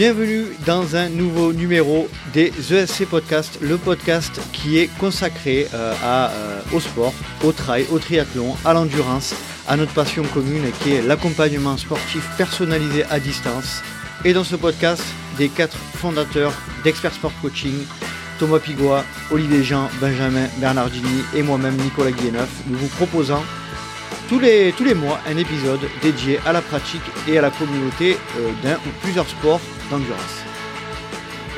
Bienvenue dans un nouveau numéro des ESC Podcast, le podcast qui est consacré euh, euh, au sport, au trail, au triathlon, à l'endurance, à notre passion commune qui est l'accompagnement sportif personnalisé à distance. Et dans ce podcast, des quatre fondateurs d'Expert Sport Coaching, Thomas Pigois, Olivier Jean, Benjamin Bernardini et moi-même Nicolas Guilleneuf, nous vous proposons tous les, tous les mois un épisode dédié à la pratique et à la communauté euh, d'un ou plusieurs sports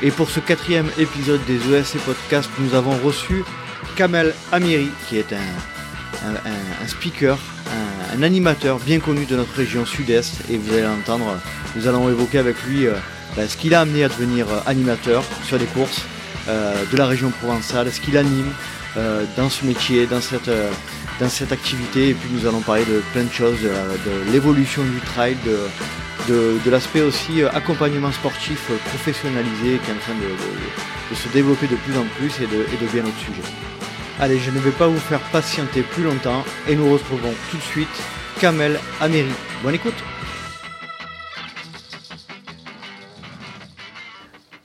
Et pour ce quatrième épisode des ESC Podcast, nous avons reçu Kamel Amiri, qui est un, speaker, un, animateur bien connu de notre région sud-est. Et vous allez l'entendre, nous allons évoquer avec lui euh, ben, ce qui l'a amené à devenir euh, animateur sur des courses euh, de la région provençale, ce qu'il anime dans ce métier, dans cette, dans cette activité. Et puis nous allons parler de plein de choses, de, l'évolution du trail, de, de, de l'aspect aussi euh, accompagnement sportif euh, professionnalisé qui est en train de, de- de se développer de plus en plus et de, et de bien autres sujets. Allez, je ne vais pas vous faire patienter plus longtemps et nous retrouvons tout de suite Kamel Améry. Bonne écoute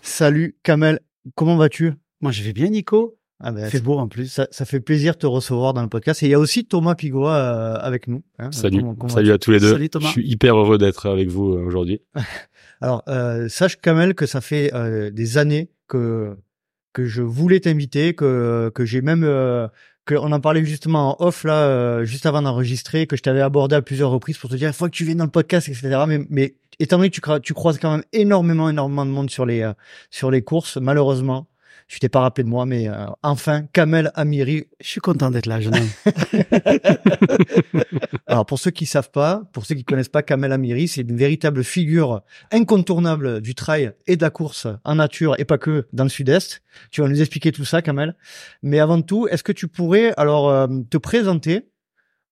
Salut Kamel, comment vas-tu? Moi, je vais bien, Nico. Ah ben, fait beau en plus. ça, ça fait plaisir de te recevoir dans le podcast. Et il y a aussi Thomas Pigois euh, avec nous. hein. Salut, Comment- comment salut à tous les deux. Salut, Thomas. Je suis hyper heureux d'être avec vous euh, aujourd'hui. Alors, euh, sache Kamel que ça fait euh, des années que que je voulais t'inviter, que que j'ai même euh, que on en parlait justement en off là, euh, juste avant d'enregistrer, que je t'avais abordé à plusieurs reprises pour te dire il faut que tu viennes dans le podcast, etc. Mais mais étant donné que tu, tu croises quand même énormément énormément de monde sur les euh, sur les courses, malheureusement, je t'ai pas rappelé de moi, mais euh, enfin Kamel Amiri Je suis content d'être là, jeune homme. Alors pour ceux qui savent pas, pour ceux qui connaissent pas Kamel Amiri, c'est une véritable figure incontournable du trail et de la course en nature et pas que dans le sud-est. Tu vas nous expliquer tout ça Kamel. Mais avant tout, est-ce que tu pourrais alors euh, te présenter?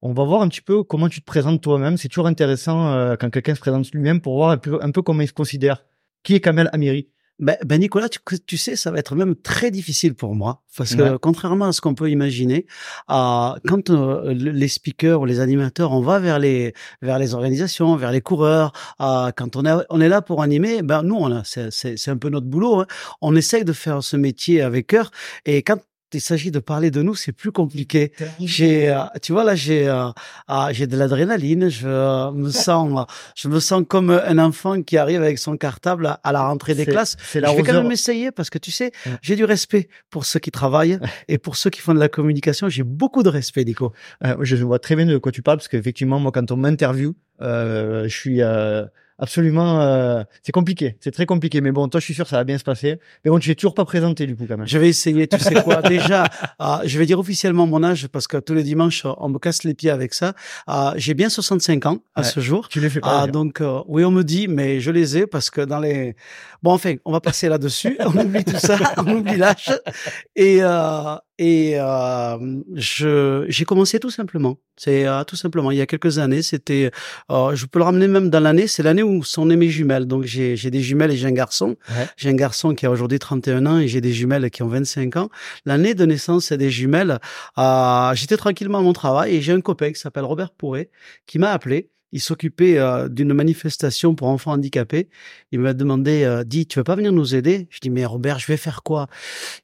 On va voir un petit peu comment tu te présentes toi-même. C'est toujours intéressant euh, quand quelqu'un se présente lui-même pour voir un peu, un peu comment il se considère. Qui est Kamel Amiri? Ben, ben, Nicolas, tu, tu sais, ça va être même très difficile pour moi. Parce que, Ouais. contrairement à ce qu'on peut imaginer, euh, quand euh, le- les speakers ou les animateurs, on va vers les, vers les organisations, vers les coureurs, euh, quand on est, on est là pour animer, ben, nous, on a, c'est, un peu notre boulot. hein. On essaye de faire ce métier avec cœur. Et quand il s'agit de parler de nous, c'est plus compliqué. J'ai, euh, tu vois là, j'ai, euh, ah, j'ai de l'adrénaline. Je euh, me sens, je me sens comme un enfant qui arrive avec son cartable à, la rentrée des classes. Je vais quand même essayer parce que tu sais, j'ai du respect pour ceux qui travaillent et pour ceux qui font de la communication. J'ai beaucoup de respect, Nico. Euh, je vois très bien de quoi tu parles parce qu'effectivement, moi, quand on m'interview, euh, je suis euh, absolument. euh, c'est compliqué, c'est très compliqué. Mais bon, toi, je suis sûr ça va bien se passer. Mais bon, tu t'es toujours pas présenté du coup, quand même. Je vais essayer. Tu sais quoi Déjà, ah, je vais dire officiellement mon âge parce que tous les dimanches, on me casse les pieds avec ça. Ah, j'ai bien 65 ans à Ouais. ce jour. Tu les fais pas. Ah, donc euh, oui, on me dit, mais je les ai parce que dans les bon, enfin, on va passer là-dessus. on oublie tout ça, on oublie l'âge. Et euh, et euh, je j'ai commencé tout simplement. C'est euh, tout simplement il y a quelques années. C'était, euh, je peux le ramener même dans l'année. C'est l'année où sont nées mes jumelles. Donc j'ai j'ai des jumelles et j'ai un garçon. Ouais. J'ai un garçon qui a aujourd'hui 31 ans et j'ai des jumelles qui ont 25 ans. L'année de naissance des jumelles, euh, j'étais tranquillement à mon travail et j'ai un copain qui s'appelle Robert Pourret qui m'a appelé. Il s'occupait euh, d'une manifestation pour enfants handicapés. Il m'a demandé, euh, dis, tu veux pas venir nous aider? Je dis, mais Robert, je vais faire quoi?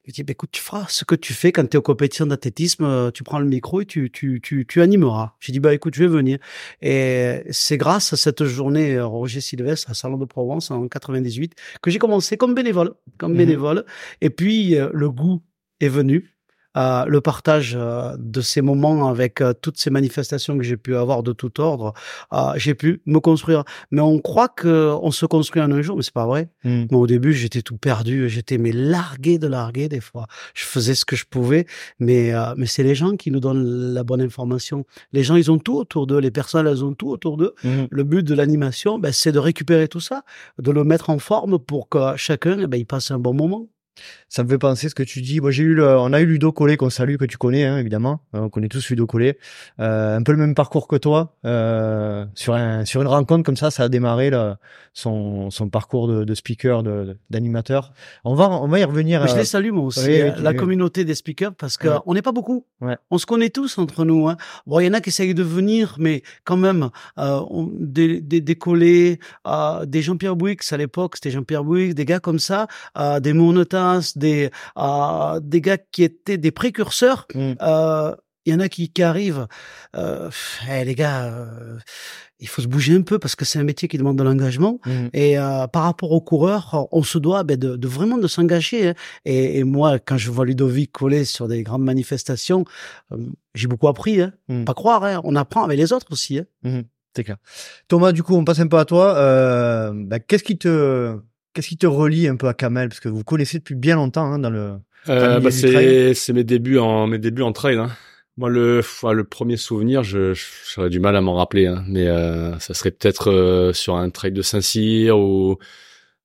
Il dit, bah, écoute, tu feras ce que tu fais quand tu es aux compétitions d'athlétisme. euh, Tu prends le micro et tu, tu, tu, tu animeras. J'ai dit, bah écoute, je vais venir. Et c'est grâce à cette journée euh, Roger Sylvestre à Salon de Provence en 98 que j'ai commencé comme bénévole, comme Mhm. bénévole. Et puis euh, le goût est venu. Euh, le partage euh, de ces moments avec euh, toutes ces manifestations que j'ai pu avoir de tout ordre, j'ai pu me construire. Mais on croit que on se construit en un jour, mais c'est pas vrai. Hmm. Moi, au début, j'étais tout perdu, j'étais mais largué de largué des fois. Je faisais ce que je pouvais, mais mais c'est les gens qui nous donnent la bonne information. Les gens, ils ont tout autour d'eux, les personnes, elles ont tout autour d'eux. Mhm. Le but de l'animation, ben, c'est de récupérer tout ça, de le mettre en forme pour que chacun, eh ben, il passe un bon moment. Ça me fait penser ce que tu dis. Moi, j'ai eu, le, on a eu Ludo Collet qu'on salue, que tu connais hein, évidemment. Euh, on connaît tous Ludo Collet. Euh, un peu le même parcours que toi. Euh, sur un, sur une rencontre comme ça, ça a démarré là, son, son parcours de, de speaker, de, d'animateur. On va, on va y revenir. je les salue moi aussi, oui, oui, la oui. communauté des speakers, parce que Ouais. on n'est pas beaucoup. Ouais. On se connaît tous entre nous. Hein. Bon, il y en a qui essayent de venir, mais quand même, euh, on- des, des, des des Jean-Pierre Bouix à l'époque, c'était Jean-Pierre Bouix, des gars comme ça, des Des euh, des gars qui étaient des précurseurs. Mm. Euh, il y en a qui, qui arrivent. Euh, eh, les gars, euh, il faut se bouger un peu parce que c'est un métier qui demande de l'engagement. Mhm. Et euh, par rapport aux coureurs, on se doit ben, de, de vraiment de s'engager. hein. Et, et moi, quand je vois Ludovic coller sur des grandes manifestations, j'ai beaucoup appris. Hein. Mm. Pas croire, hein. on apprend avec les autres aussi. Hein. Mhm, c'est clair. Thomas, du coup, on passe un peu à toi. Bah, qu'est-ce qui te, qu'est-ce qui te relie un peu à Kamel? Parce que vous connaissez depuis bien longtemps hein, dans le. Euh, bah, c'est mes débuts en mes débuts en trail. Hein. Moi le le premier souvenir, je j'aurais du mal à m'en rappeler, hein, mais euh, ça serait peut-être euh, sur un trail de Saint-Cyr ou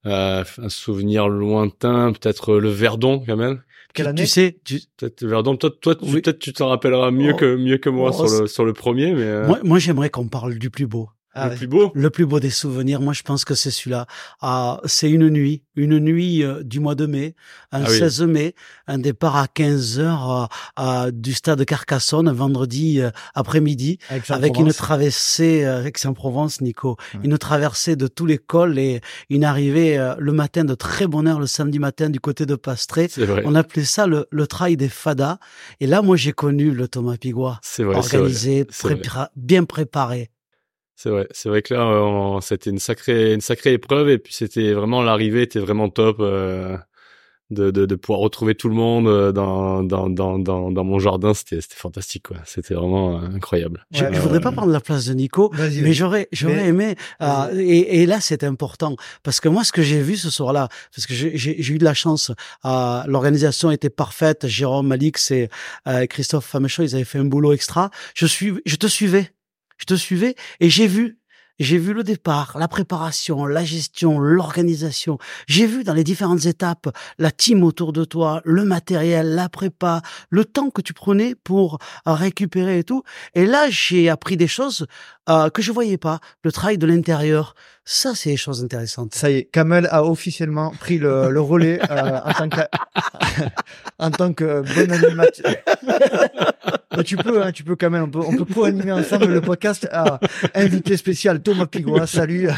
euh, un souvenir lointain, peut-être euh, le Verdon quand même. Quelle Tu- année? tu sais, tu- Peut-être le Verdon. Toi, toi, Oui. peut-être tu t'en rappelleras mieux Oh. que mieux que moi Oh, sur le sur le premier, mais euh, moi, moi j'aimerais qu'on parle du plus beau. Ah, le plus beau. Le plus beau des souvenirs, moi je pense que c'est celui-là. Ah, c'est une nuit, une nuit euh, du mois de mai, un Ah oui. 16 mai, un départ à 15 heures euh, du stade de Carcassonne, un vendredi euh, après-midi, avec une traversée euh, Aix-en-Provence, Nico, Ouais. une traversée de tout l'école et une arrivée le matin de très bonne heure le samedi matin du côté de Pastré. Vrai. On appelait ça le, le trail des fadas. Et là, moi, j'ai connu le Thomas Pigua, vrai. vrai. organisé, vrai. prépa- bien préparé. C'est vrai, c'est vrai que là, euh, on- c'était une sacrée, une sacrée épreuve et puis c'était vraiment l'arrivée était vraiment top euh, de, de, de pouvoir retrouver tout le monde euh, dans dans dans dans, dans mon jardin, c'était c'était fantastique quoi. C'était vraiment euh, incroyable. Je, Ouais, je ouais, voudrais pas prendre la place de Nico, Vas-y. mais j'aurais j'aurais Mais- aimé euh, et, et là c'est important parce que moi ce que j'ai vu ce soir-là parce que j'ai j'ai- j'ai eu de la chance euh, l'organisation était parfaite Jérôme Alix et euh, Christophe Famechon ils avaient fait un boulot extra je suis je te suivais je te suivais et j'ai vu j'ai vu le départ, la préparation, la gestion, l'organisation. J'ai vu dans les différentes étapes la team autour de toi, le matériel, la prépa, le temps que tu prenais pour récupérer et tout. Et là, j'ai appris des choses euh, que je voyais pas. Le travail de l'intérieur, ça, c'est des choses intéressantes. Ça y est, Kamel a officiellement pris le, le relais euh, en tant que en tant que bon animateur. Mais tu peux, hein, tu peux Kamel, on peut, on peut co-animer ensemble le podcast. à invité spécial Thomas Pigois, salut.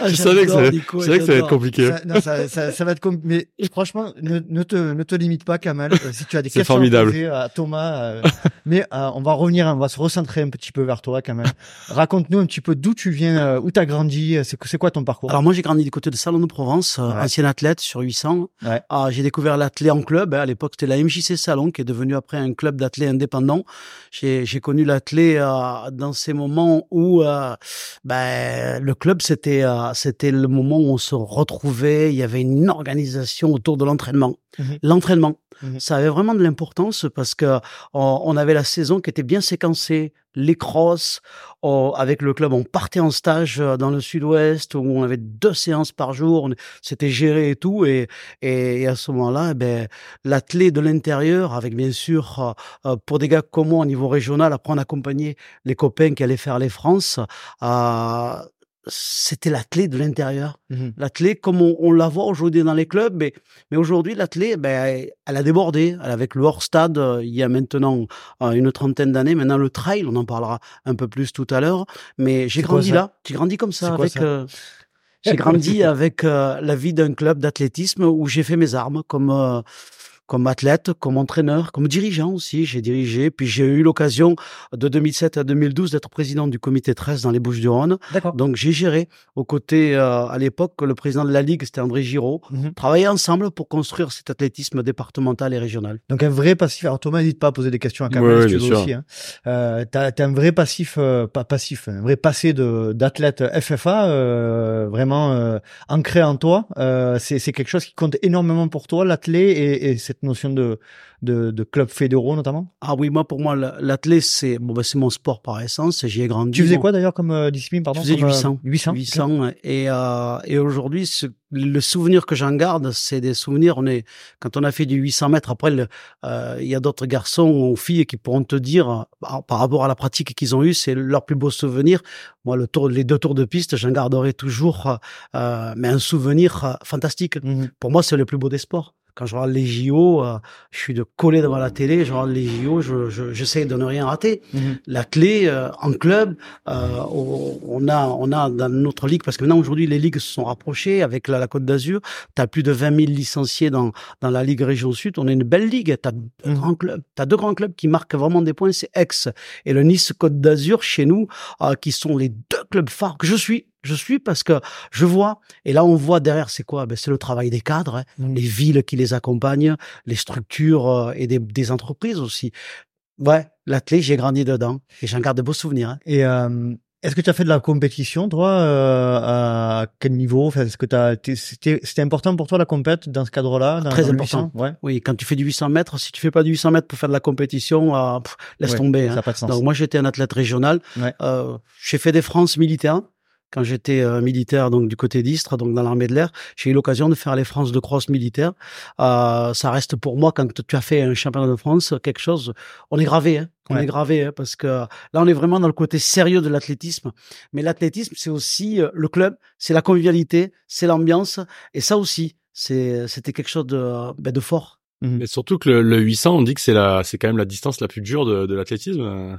Ah, Je savais que ça, Nico, je savais que ça allait être compliqué. Ça, non, ça, ça, ça va être comme, mais franchement, ne, ne te, ne te limite pas, Kamel. Euh, Si tu as des questions formidable. à poser à Thomas, euh, mais euh, on va revenir, on va se recentrer un petit peu vers toi, Kamel. Raconte-nous un petit peu d'où tu viens, euh, où t'as grandi, euh, c'est c'est quoi ton parcours? Alors moi j'ai grandi du côté de Salon de Provence, euh, Ouais. ancien athlète sur 800. Ouais. Ah, j'ai découvert l'athlé en club. hein. À l'époque c'était la MJC Salon qui est devenu après un club d'athlètes indépendants. J'ai j'ai connu l'athlé euh, dans ces moments où euh, ben, le club c'était euh, c'était le moment où on se retrouvait. Il y avait une organisation autour de l'entraînement. Mhm. L'entraînement, Mhm. ça avait vraiment de l'importance parce que on, on avait la saison qui était bien séquencée. Les crosses, avec le club, on partait en stage euh, dans le sud-ouest où on avait deux séances par jour, c'était géré et tout. Et, et, et à ce moment-là, eh ben, l'athlé de l'intérieur, avec bien sûr, euh, euh, pour des gars comme moi au niveau régional, après on accompagnait les copains qui allaient faire les France, c'était l'athlé de l'intérieur. L'athlé, comme on, on la voit aujourd'hui dans les clubs, mais, mais aujourd'hui, l'athlé, ben, elle a débordé. Elle, avec le hors-stade, euh, il y a maintenant euh, une trentaine d'années. Maintenant, le trail, on en parlera un peu plus tout à l'heure. Mais j'ai grandi là. J'ai grandi comme ça. Avec, euh, j'ai grandi avec la vie d'un club d'athlétisme où j'ai fait mes armes comme comme athlète, comme entraîneur, comme dirigeant aussi. J'ai dirigé, puis j'ai eu l'occasion de 2007 à 2012 d'être président du comité 13 dans les Bouches-du-Rhône. D'accord. Donc j'ai géré aux côtés euh, à l'époque le président de la ligue c'était André Giraud. Travailler ensemble pour construire cet athlétisme départemental et régional. Donc un vrai passif. Alors Thomas, n'hésite pas à poser des questions à Kamel Ouais, si tu bien veux sûr. aussi. Hein. Euh, t'as, t'as un vrai passif, euh, pas passif, un vrai passé de d'athlète FFA, euh, vraiment euh, ancré en toi. Euh, c'est, c'est quelque chose qui compte énormément pour toi, l'athlé et, et cette cette notion de, de, de club fédéraux notamment? Ah oui, moi pour moi l'athlète c'est bon, ben, c'est mon sport par essence. J'y ai grandi. Tu faisais quoi d'ailleurs comme euh, discipline pardon Je faisais comme, du 800. 800. 800 et euh, et aujourd'hui le souvenir que j'en garde, c'est des souvenirs. On est quand on a fait du 800 mètres. Après, euh, il y a d'autres garçons ou filles qui pourront te dire par rapport à la pratique qu'ils ont eue, c'est leur plus beau souvenir. Moi, le tour, les deux tours de piste, j'en garderai toujours, euh, mais un souvenir fantastique. Mhm. Pour moi, c'est le plus beau des sports quand je regarde les JO, euh, je suis de coller devant la télé, je regarde les JO, je, je, j'essaie de ne rien rater. Mhm. La clé euh, en club, euh, on a on a dans notre ligue parce que maintenant aujourd'hui les ligues se sont rapprochées avec la, la Côte d'Azur. Tu as plus de 20 000 licenciés dans dans la ligue région sud. On est une belle ligue. Tu as grands clubs, t'as deux grands clubs qui marquent vraiment des points, c'est Aix et le Nice Côte d'Azur chez nous, euh, qui sont les deux clubs phares que je suis. Je suis parce que je vois, et là on voit derrière c'est quoi? Ben, C'est le travail des cadres, hein les villes qui les accompagnent, les structures euh, et des, des entreprises aussi. Ouais, l'athlète, j'ai grandi dedans et j'en garde de beaux souvenirs. hein. Et euh, est-ce que tu as fait de la compétition, toi euh, À quel niveau? Enfin, Est-ce que c'était important pour toi la compète dans ce cadre-là dans- Très important. 800? Ouais. Oui, quand tu fais du 800 mètres, si tu fais pas du 800 mètres pour faire de la compétition, euh, pff, laisse Ouais, tomber. Ça hein. n'a pas de sens. Donc moi j'étais un athlète régional. Ouais. Euh, j'ai fait des France militaires quand j'étais euh, militaire donc du côté d'Istres, donc dans l'armée de l'air. J'ai eu l'occasion de faire les France de cross militaires. Euh, ça reste pour moi quand tu as fait un championnat de France quelque chose. On est gravé, hein. On Ouais. est gravé hein, parce que là on est vraiment dans le côté sérieux de l'athlétisme. Mais l'athlétisme c'est aussi euh, le club, c'est la convivialité, c'est l'ambiance et ça aussi c'est c'était quelque chose de ben, de fort. Mhm. Mais surtout que le, le 800, on dit que c'est la, c'est quand même la distance la plus dure de, de l'athlétisme.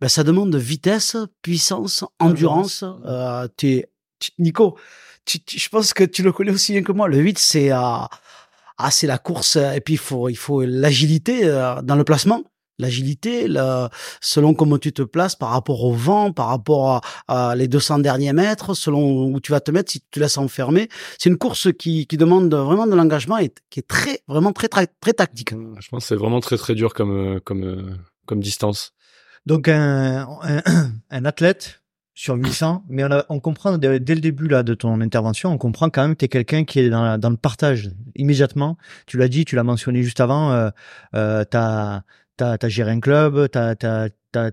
Ben, ça demande de vitesse, puissance, endurance. Euh, t'es- tu- Nico, tu- tu- je pense que tu le connais aussi bien que moi. Le 8, c'est euh, ah, c'est la course et puis il faut il faut l'agilité euh, dans le placement. L'agilité, selon comment tu te places par rapport au vent, par rapport à, à les 200 derniers mètres, selon où tu vas te mettre, si tu te laisses enfermer. C'est une course qui, qui demande vraiment de l'engagement et qui est très, vraiment très, très, très tactique. Je pense que c'est vraiment très très dur comme, euh, comme, euh, comme distance. Donc un, un, un athlète sur 800, mais on, a- on comprend dès, le début là de ton intervention, on comprend quand même que tu quelqu'un qui est dans, dans le partage immédiatement. Tu l'as dit, tu l'as mentionné juste avant, euh, euh, tu as, géré un club, tu as,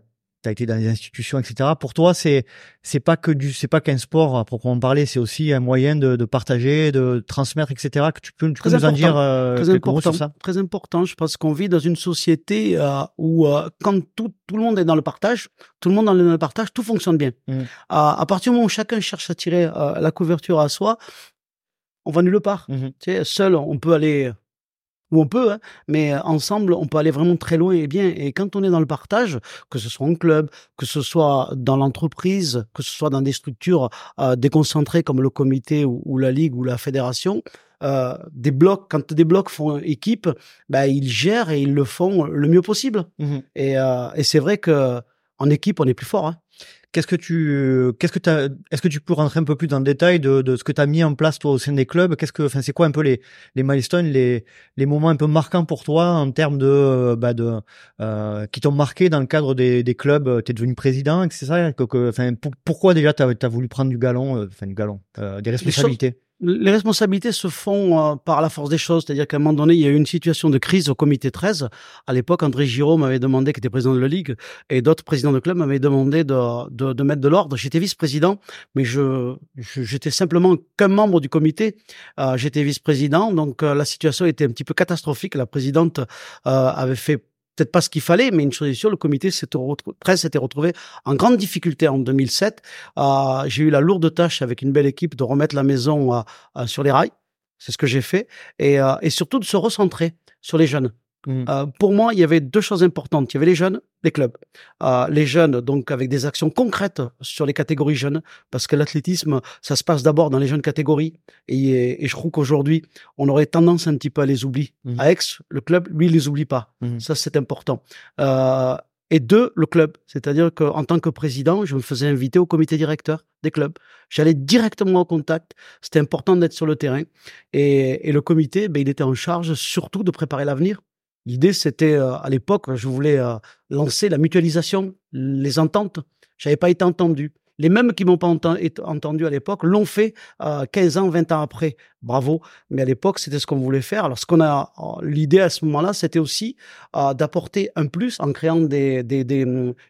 été dans les institutions, etc. Pour toi, c'est c'est pas que du c'est pas qu'un sport à proprement parler, c'est aussi un moyen de, de partager, de transmettre, etc. Que tu peux, tu peux nous en dire euh, très mots important, sur ça? Très important. Je pense qu'on vit dans une société euh, où euh, quand tout, tout le monde est dans le partage, tout le monde est dans le partage, tout fonctionne bien. Mm. À, à partir du moment où chacun cherche à tirer euh, la couverture à soi, on va nulle part. Mhm. Tu sais, seul, on peut aller où on peut, hein, mais euh, ensemble, on peut aller vraiment très loin et bien. Et quand on est dans le partage, que ce soit en club, que ce soit dans l'entreprise, que ce soit dans des structures euh, déconcentrées comme le comité ou, ou la ligue ou la fédération, euh, des blocs, quand des blocs font équipe, bah, ils gèrent et ils le font le mieux possible. Et, euh, et c'est vrai que en équipe, on est plus fort. Hein. Qu'est-ce que tu, qu'est-ce que t'as, est-ce que tu peux rentrer un peu plus dans le détail de, de ce que tu as mis en place toi au sein des clubs? Qu'est-ce que, enfin, c'est quoi un peu les, les milestones, les, les moments un peu marquants pour toi en termes de, euh, bah, de, euh, qui t'ont marqué dans le cadre des, des clubs? Tu es devenu président, c'est ça que, que- Enfin, pour- pourquoi déjà tu as, voulu prendre du galon, euh, enfin du galon, euh, des responsabilités? Les responsabilités se font euh, par la force des choses, c'est-à-dire qu'à un moment donné, il y a eu une situation de crise au comité 13. À l'époque, André Giraud m'avait demandé, qui était président de la Ligue, et d'autres présidents de club m'avaient demandé de, de, de mettre de l'ordre. J'étais vice-président, mais je j'étais simplement qu'un membre du comité. Euh, j'étais vice-président, donc euh, la situation était un petit peu catastrophique. La présidente euh, avait fait peut-être pas ce qu'il fallait, mais une chose est sûre, le comité 13 s'était retrouvé en grande difficulté en 2007. Euh, j'ai eu la lourde tâche avec une belle équipe de remettre la maison euh, euh, sur les rails. C'est ce que j'ai fait. Et surtout de se recentrer sur les jeunes. Mhm. Euh, pour moi, il y avait deux choses importantes. Il y avait les jeunes, les clubs. Euh, les jeunes, donc avec des actions concrètes sur les catégories jeunes, parce que l'athlétisme, ça se passe d'abord dans les jeunes catégories. Et, et je trouve qu'aujourd'hui, on aurait tendance un petit peu à les oublier. Mhm. À Aix, le club, lui, il les oublie pas. Mhm. Ça, c'est important. Euh, et deux, le club. C'est-à-dire qu'en tant que président, je me faisais inviter au comité directeur des clubs. J'allais directement au contact. C'était important d'être sur le terrain. Et, et le comité, ben, il était en charge surtout de préparer l'avenir. L'idée, c'était, euh, à l'époque, je voulais euh, lancer la mutualisation, les ententes. J'avais pas été entendu. Les mêmes qui m'ont pas entendu à l'époque l'ont fait euh, 15 ans, 20 ans après. Bravo. Mais à l'époque, c'était ce qu'on voulait faire. Alors, qu'on a, euh, l'idée à ce moment-là, c'était aussi euh, d'apporter un plus en créant des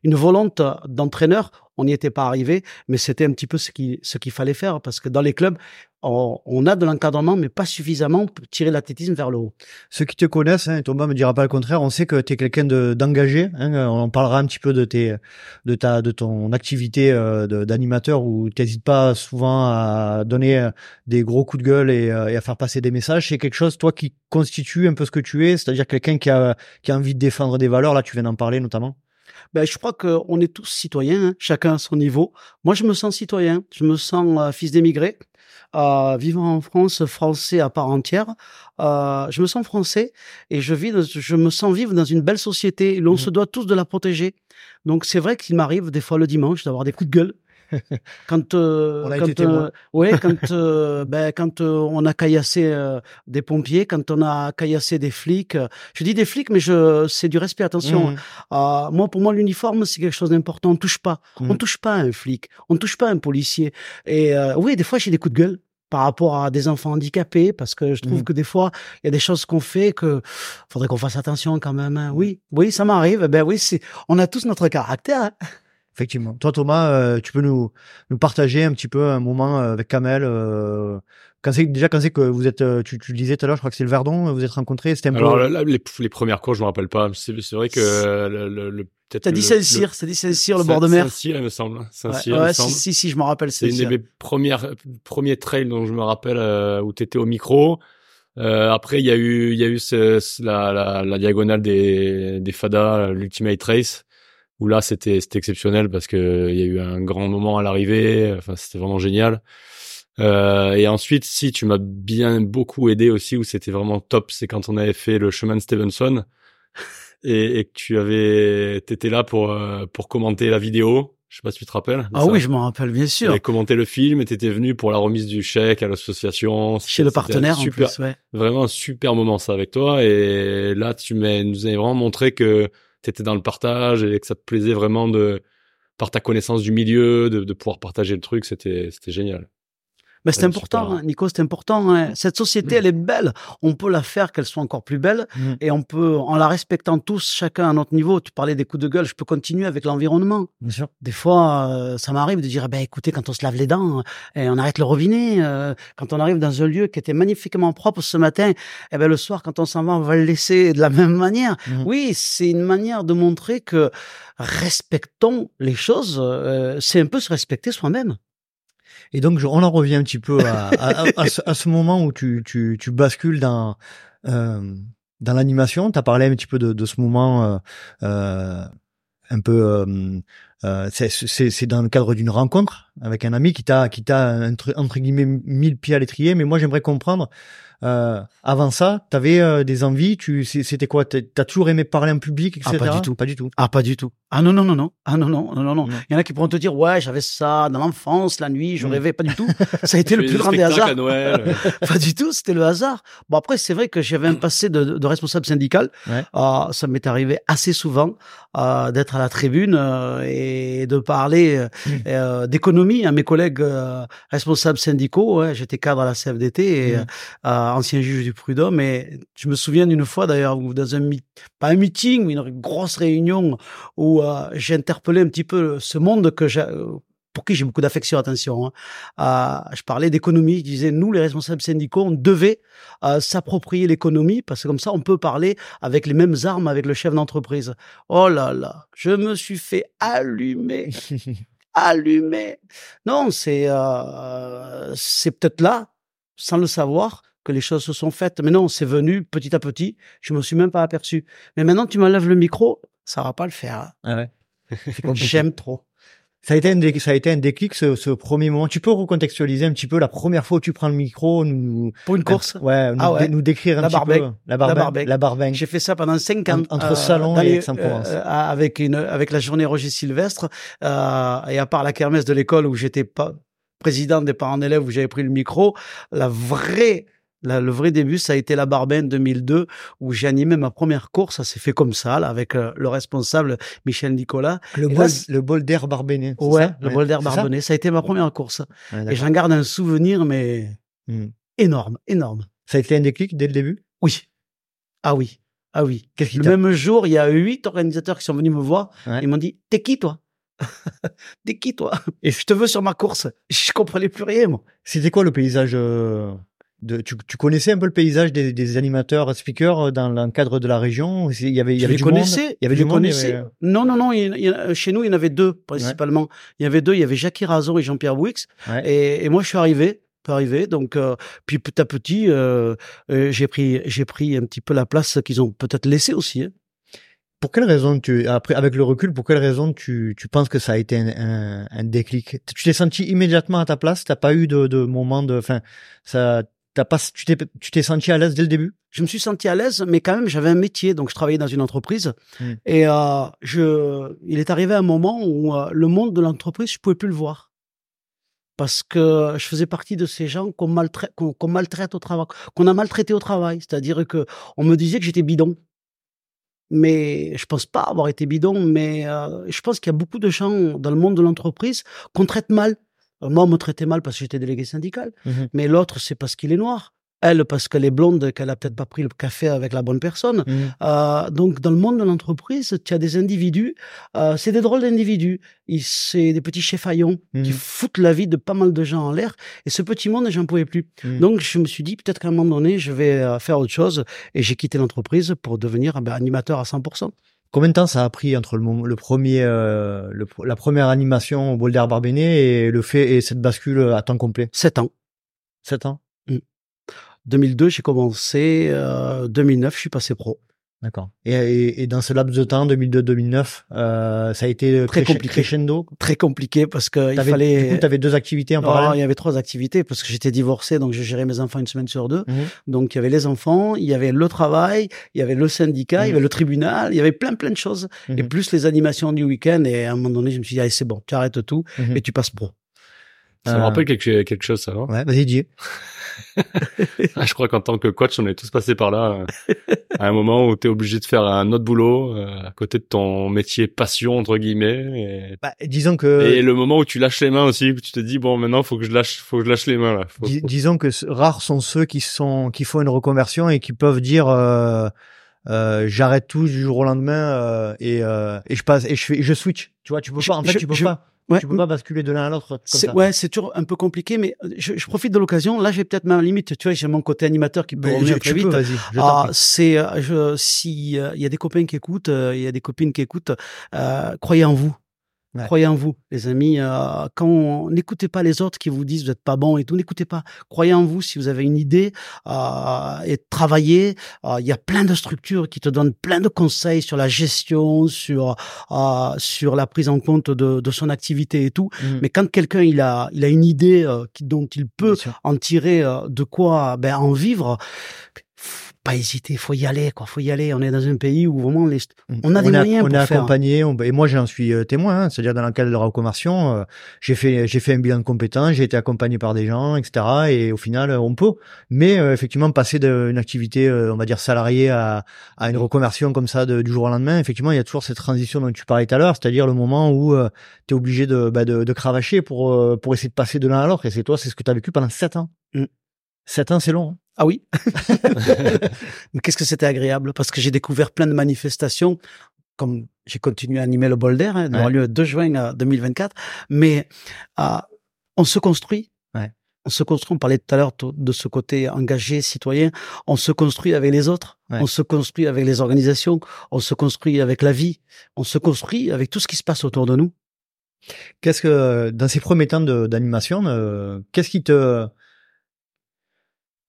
une volonté d'entraîneur on n'y était pas arrivé, mais c'était un petit peu ce qu'il fallait faire parce que dans les clubs, on, a de l'encadrement, mais pas suffisamment pour tirer l'athlétisme vers le haut. Ceux qui te connaissent, hein, Thomas me dira pas le contraire, on sait que tu es quelqu'un d'engagé. Hein, on en parlera un petit peu de ta, de ton activité euh, d'animateur où tu n'hésites pas souvent à donner euh, des gros coups de gueule et, euh, et à faire passer des messages. C'est quelque chose, toi, qui constitue un peu ce que tu es, c'est-à-dire quelqu'un qui a, qui a envie de défendre des valeurs. Là, tu viens d'en parler notamment? Ben, je crois qu'on est tous citoyens, hein, chacun à son niveau. Moi, je me sens citoyen, je me sens euh, fils d'émigré, euh, vivant en France, français à part entière. Euh, je me sens français et je vis, je me sens vivre dans une belle société. L'on mmh. se doit tous de la protéger. Donc c'est vrai qu'il m'arrive des fois le dimanche d'avoir des coups de gueule quand euh, quand euh, ouais quand euh, ben quand euh, on a caillassé euh, des pompiers quand on a caillassé des flics je dis des flics mais je c'est du respect attention mmh. moi pour moi l'uniforme c'est quelque chose d'important on touche pas mmh. on touche pas un flic on touche pas un policier et oui des fois j'ai des coups de gueule par rapport à des enfants handicapés parce que je trouve mmh. que des fois il y a des choses qu'on fait que faudrait qu'on fasse attention quand même hein. oui oui ça m'arrive ben oui on a tous notre caractère hein. Effectivement. Toi, Thomas, euh, tu peux nous, nous partager un petit peu un moment euh, avec Kamel. Euh, quand c'est déjà quand c'est que vous êtes, tu, tu le disais tout à l'heure, je crois que c'est le Verdon, vous êtes rencontrés. C'était un Alors les, les, premières cours, je me rappelle pas. C'est vrai que le, le, le peut-être. T'as dit Saint-Cyr, c'est dit Saint-Cyr, le bord de mer. Saint-Cyr, il me semble. Saint-Cyr, ouais, Si, si, si, je me rappelle. C'est une de mes premières premiers trails dont je me rappelle euh, où t'étais au micro. Euh, après, il y a eu, il y a eu ce, la, la, la, diagonale des, des Fada, l'Ultimate Race où là c'était c'était exceptionnel parce que il y a eu un grand moment à l'arrivée. Enfin, c'était vraiment génial. Euh, et ensuite, si tu m'as bien beaucoup aidé aussi, où c'était vraiment top, c'est quand on avait fait le chemin de Stevenson et, et que tu avais, t'étais là pour euh, pour commenter la vidéo. Je sais pas si tu te rappelles. Ah oui, je m'en rappelle bien sûr. Tu commenté le film et t'étais venu pour la remise du chèque à l'association. Chez le partenaire super, en plus, ouais. Vraiment un super moment ça avec toi. Et là, tu m'as nous avais vraiment montré que t'étais dans le partage et que ça te plaisait vraiment de par ta connaissance du milieu de, pouvoir partager le truc c'était c'était génial mais c'est important, hein, Nico, c'est important. Hein. Cette société, elle est belle. On peut la faire qu'elle soit encore plus belle. Mm. Et on peut, en la respectant tous, chacun à notre niveau. Tu parlais des coups de gueule, je peux continuer avec l'environnement. Bien sûr. Des fois, euh, ça m'arrive de dire, eh ben, écoutez, quand on se lave les dents, et on arrête le robinet. Euh, quand on arrive dans un lieu qui était magnifiquement propre ce matin, eh ben, le soir, quand on s'en va, on va le laisser de la même manière. Mm. Oui, c'est une manière de montrer que respectons les choses. Euh, c'est un peu se respecter soi-même. Et donc, on en revient un petit peu à, ce, moment où tu, tu, bascules dans, euh, dans l'animation. Tu as parlé un petit peu de, de ce moment euh, euh un peu... Euh, c'est dans le cadre d'une rencontre avec un ami qui t'a qui t'a entre, entre guillemets mis le pied à l'étrier. Mais moi, j'aimerais comprendre euh, avant ça, tu avais euh, des envies, tu c'était quoi? T'as toujours aimé parler en public, etc. Ah, pas du tout, pas du tout. Ah, pas du tout. Ah non non non non. Ah non non non non non. Il y en a qui pourront te dire ouais, j'avais ça dans l'enfance, la nuit, je mm. rêvais pas du tout. Ça a été le plus grand des hasards. pas du tout, c'était le hasard. Bon après, c'est vrai que j'avais un passé de, de responsable syndical. Ouais. Euh, ça m'est arrivé assez souvent euh, d'être à la tribune euh, et de parler mm. euh, d'économie à mes collègues responsables syndicaux. J'étais cadre à la CFDT et mm ancien juge du prud'homme. Et je me souviens d'une fois d'ailleurs dans un pas un meeting, mais une grosse réunion où euh, j'ai interpellé un petit peu ce monde que j'ai pour qui j'ai beaucoup d'affection, attention. Hein. Euh, je parlais d'économie, je disais, nous, les responsables syndicaux, on devait euh, s'approprier l'économie, parce que comme ça, on peut parler avec les mêmes armes avec le chef d'entreprise. Oh là là, je me suis fait allumer. allumer. Non, c'est euh, c'est peut-être là, sans le savoir, que les choses se sont faites. Mais non, c'est venu petit à petit. Je me suis même pas aperçu. Mais maintenant, tu m'enlèves le micro, ça va pas le faire. Hein. Ah ouais. J'aime trop. Ça a été un déclic, ça a été un déclic ce, ce, premier moment. Tu peux recontextualiser un petit peu la première fois où tu prends le micro, nous pour une course. Ouais, nous, ah nous décrire un la petit peu la barbecue. La barbecue. J'ai fait ça pendant cinq ans entre euh, Salon et Aix-en-Provence. Euh, avec une avec la journée Roger Sylvestre euh, et à part la kermesse de l'école où j'étais pas président des parents d'élèves où j'avais pris le micro, la vraie le vrai début, ça a été la Barbaine 2002 où j'ai animé ma première course. Ça s'est fait comme ça, là, avec euh, le responsable Michel Nicolas. Le bol, le bol d'air Barbenet. Ouais, ça? le bol d'air Barbenet. Ça? a été ma première course. et j'en garde un souvenir, mais hmm. énorme, énorme. Ça a été un déclic dès le début? Oui. Ah oui. Ah oui. Le même jour, il y a huit organisateurs qui sont venus me voir. Ils m'ont dit, t'es qui toi? T'es qui toi? Et je te veux sur ma course. Je comprenais plus rien, moi. C'était quoi le paysage euh, de, tu, tu, connaissais un peu le paysage des, des animateurs, speakers euh, dans le cadre de la région? Il y avait, il y avait du connaissais, monde. Il y avait du monde. Non, non, non. chez nous, il y en avait deux principalement. Il y avait deux. Il y avait Jacques Razon et Jean-Pierre Bouix. Et, et, moi, je suis arrivé arrivé donc euh, puis petit à petit euh, j'ai pris j'ai pris un petit peu la place qu'ils ont peut-être laissé aussi hein. Pour quelle raison tu après avec le recul, pour quelle raison tu, tu penses que ça a été un, un, déclic? Tu t'es senti immédiatement à ta place? T'as pas eu de, de moment de, enfin, ça, t'as pas, tu t'es, tu t'es senti à l'aise dès le début? Je me suis senti à l'aise, mais quand même j'avais un métier, donc je travaillais dans une entreprise. Hmm. et euh, je, il est arrivé un moment où euh, le monde de l'entreprise je pouvais plus le voir. Parce que je faisais partie de ces gens qu'on maltraite, qu'on, maltraite au travail, qu'on a maltraité au travail, c'est-à-dire que on me disait que j'étais bidon. Mais je pense pas avoir été bidon, mais euh, je pense qu'il y a beaucoup de gens dans le monde de l'entreprise qu'on traite mal. Euh, moi, on me traitait mal parce que j'étais délégué syndical, mmh mais l'autre, c'est parce qu'il est noir. Elle, parce qu'elle est blonde, qu'elle a peut-être pas pris le café avec la bonne personne. Mmh. Euh, donc, dans le monde de l'entreprise, tu as des individus, euh, c'est des drôles d'individus. C'est des petits chefaillons qui mmh. foutent la vie de pas mal de gens en l'air. Et ce petit monde, j'en pouvais plus. Mmh. Donc, je me suis dit, peut-être qu'à un moment donné, je vais faire autre chose. Et j'ai quitté l'entreprise pour devenir eh ben, animateur à 100%. Combien de temps ça a pris entre le, le premier, euh, le, la première animation au Boulder Barbenet et le fait et cette bascule à temps complet? Sept ans. Sept ans? 2002, j'ai commencé. Euh, 2009, je suis passé pro. D'accord. Et, et, dans ce laps de temps, 2002-2009, euh, ça a été très compliqué. crescendo? Très compliqué parce que il fallait. Du coup, tu avais deux activités en parallèle? il y avait trois activités parce que j'étais divorcé, donc je gérais mes enfants une semaine sur deux. Mhm. Donc il y avait les enfants, il y avait le travail, il y avait le syndicat, il y mhm. avait le tribunal, il y avait plein plein de choses et mhm. plus les animations du week-end. Et à un moment donné, je me suis dit allez c'est bon, tu arrêtes tout et tu passes pro. Ça me rappelle quelque, quelque chose, ça, non Ouais, vas-y, dis. ah, je crois qu'en tant que coach, on est tous passés par là. Euh, à un moment où tu es obligé de faire un autre boulot euh, à côté de ton métier passion entre guillemets. Et... Bah, disons que. Et le moment où tu lâches les mains aussi, où tu te dis bon maintenant faut que je lâche, faut que je lâche les mains là. Disons que rares sont ceux qui sont qui font une reconversion et qui peuvent dire. Euh... Euh, j'arrête tout du jour au lendemain et, euh, et je passe et je fais je switch tu vois tu peux pas en fait tu peux pas Ouais. Tu peux pas basculer de l'un à l'autre. Ouais, c'est toujours un peu compliqué, mais euh, je, je profite de l'occasion. Là, j'ai peut-être ma limite. Tu vois, j'ai mon côté animateur qui peut revenir très vite. ah, c'est, euh, si euh, il y a des copains qui écoutent, il y a des copines qui écoutent, croyez en vous. Croyez en vous, les amis. Euh, quand n'écoutez pas les autres qui vous disent vous n'êtes pas bon et tout, n'écoutez pas. Croyez en vous si vous avez une idée euh, et travaillez. Euh, il y a plein de structures qui te donnent plein de conseils sur la gestion, sur euh, sur la prise en compte de, de son activité et tout. Mmh. Mais quand quelqu'un il a il a une idée euh, dont il peut en tirer de quoi ben, en vivre, pas hésiter, faut y aller, quoi, faut y aller. On est dans un pays où vraiment les, on a des moyens on pour est accompagné, et moi j'en suis euh, témoin, hein, c'est-à-dire dans le cadre de la reconversion, euh, j'ai fait j'ai fait un bilan de compétences, j'ai été accompagné par des gens, etc. Et au final, euh, on peut, mais effectivement passer d'une activité, on va dire salariée à, à une reconversion comme ça de, du jour au lendemain, effectivement, il y a toujours cette transition dont tu parlais tout à l'heure, c'est-à-dire le moment où tu es obligé de, bah, de, de cravacher pour pour essayer de passer de l'un à l'autre. Et c'est toi, c'est ce que tu as vécu pendant sept ans. Mm. Sept ans, c'est long. Hein. Ah oui. Mais qu'est-ce que c'était agréable parce que j'ai découvert plein de manifestations comme j'ai continué à animer le bol d'air, hein, lieu 2 juin 2024. Mais euh, on se construit. On se construit. On parlait tout à l'heure de ce côté engagé, citoyen. On se construit avec les autres. On se construit avec les organisations. On se construit avec la vie. On se construit avec tout ce qui se passe autour de nous. Qu'est-ce que dans ces premiers temps d'animation, euh, qu'est-ce qui te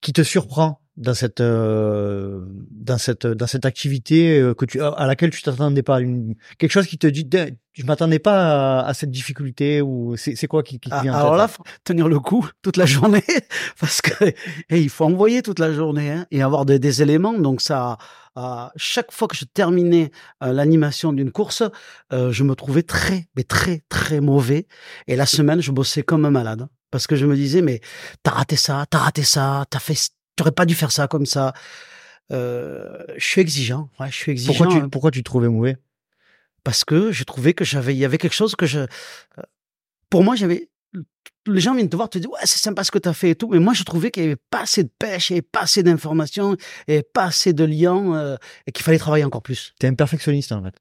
qui te surprend dans cette euh, dans cette dans cette activité euh, que tu à laquelle tu t'attendais pas? Une, quelque chose qui te dit je m'attendais pas à, cette difficulté ou c'est c'est quoi qui, qui ah, vient alors là faut tenir le coup toute la journée parce que il faut envoyer toute la journée hein, et avoir des, des éléments. Donc ça euh, chaque fois que je terminais l'animation d'une course je me trouvais très mais très très mauvais. Et la semaine je bossais comme un malade parce que je me disais mais t'as raté ça t'as raté ça t'as fait tu aurais pas dû faire ça comme ça. Euh, je suis exigeant. Ouais, je suis exigeant. Pourquoi tu, hein, pourquoi tu te trouvais mauvais? Parce que je trouvais que j'avais, il y avait quelque chose que je, euh, pour moi, j'avais, les gens viennent te voir, te disent, ouais, c'est sympa ce que tu as fait et tout, mais moi, je trouvais qu'il y avait pas assez de pêche, il n'y avait pas assez d'informations, et pas assez de liens, euh, et qu'il fallait travailler encore plus. T'es un perfectionniste en fait.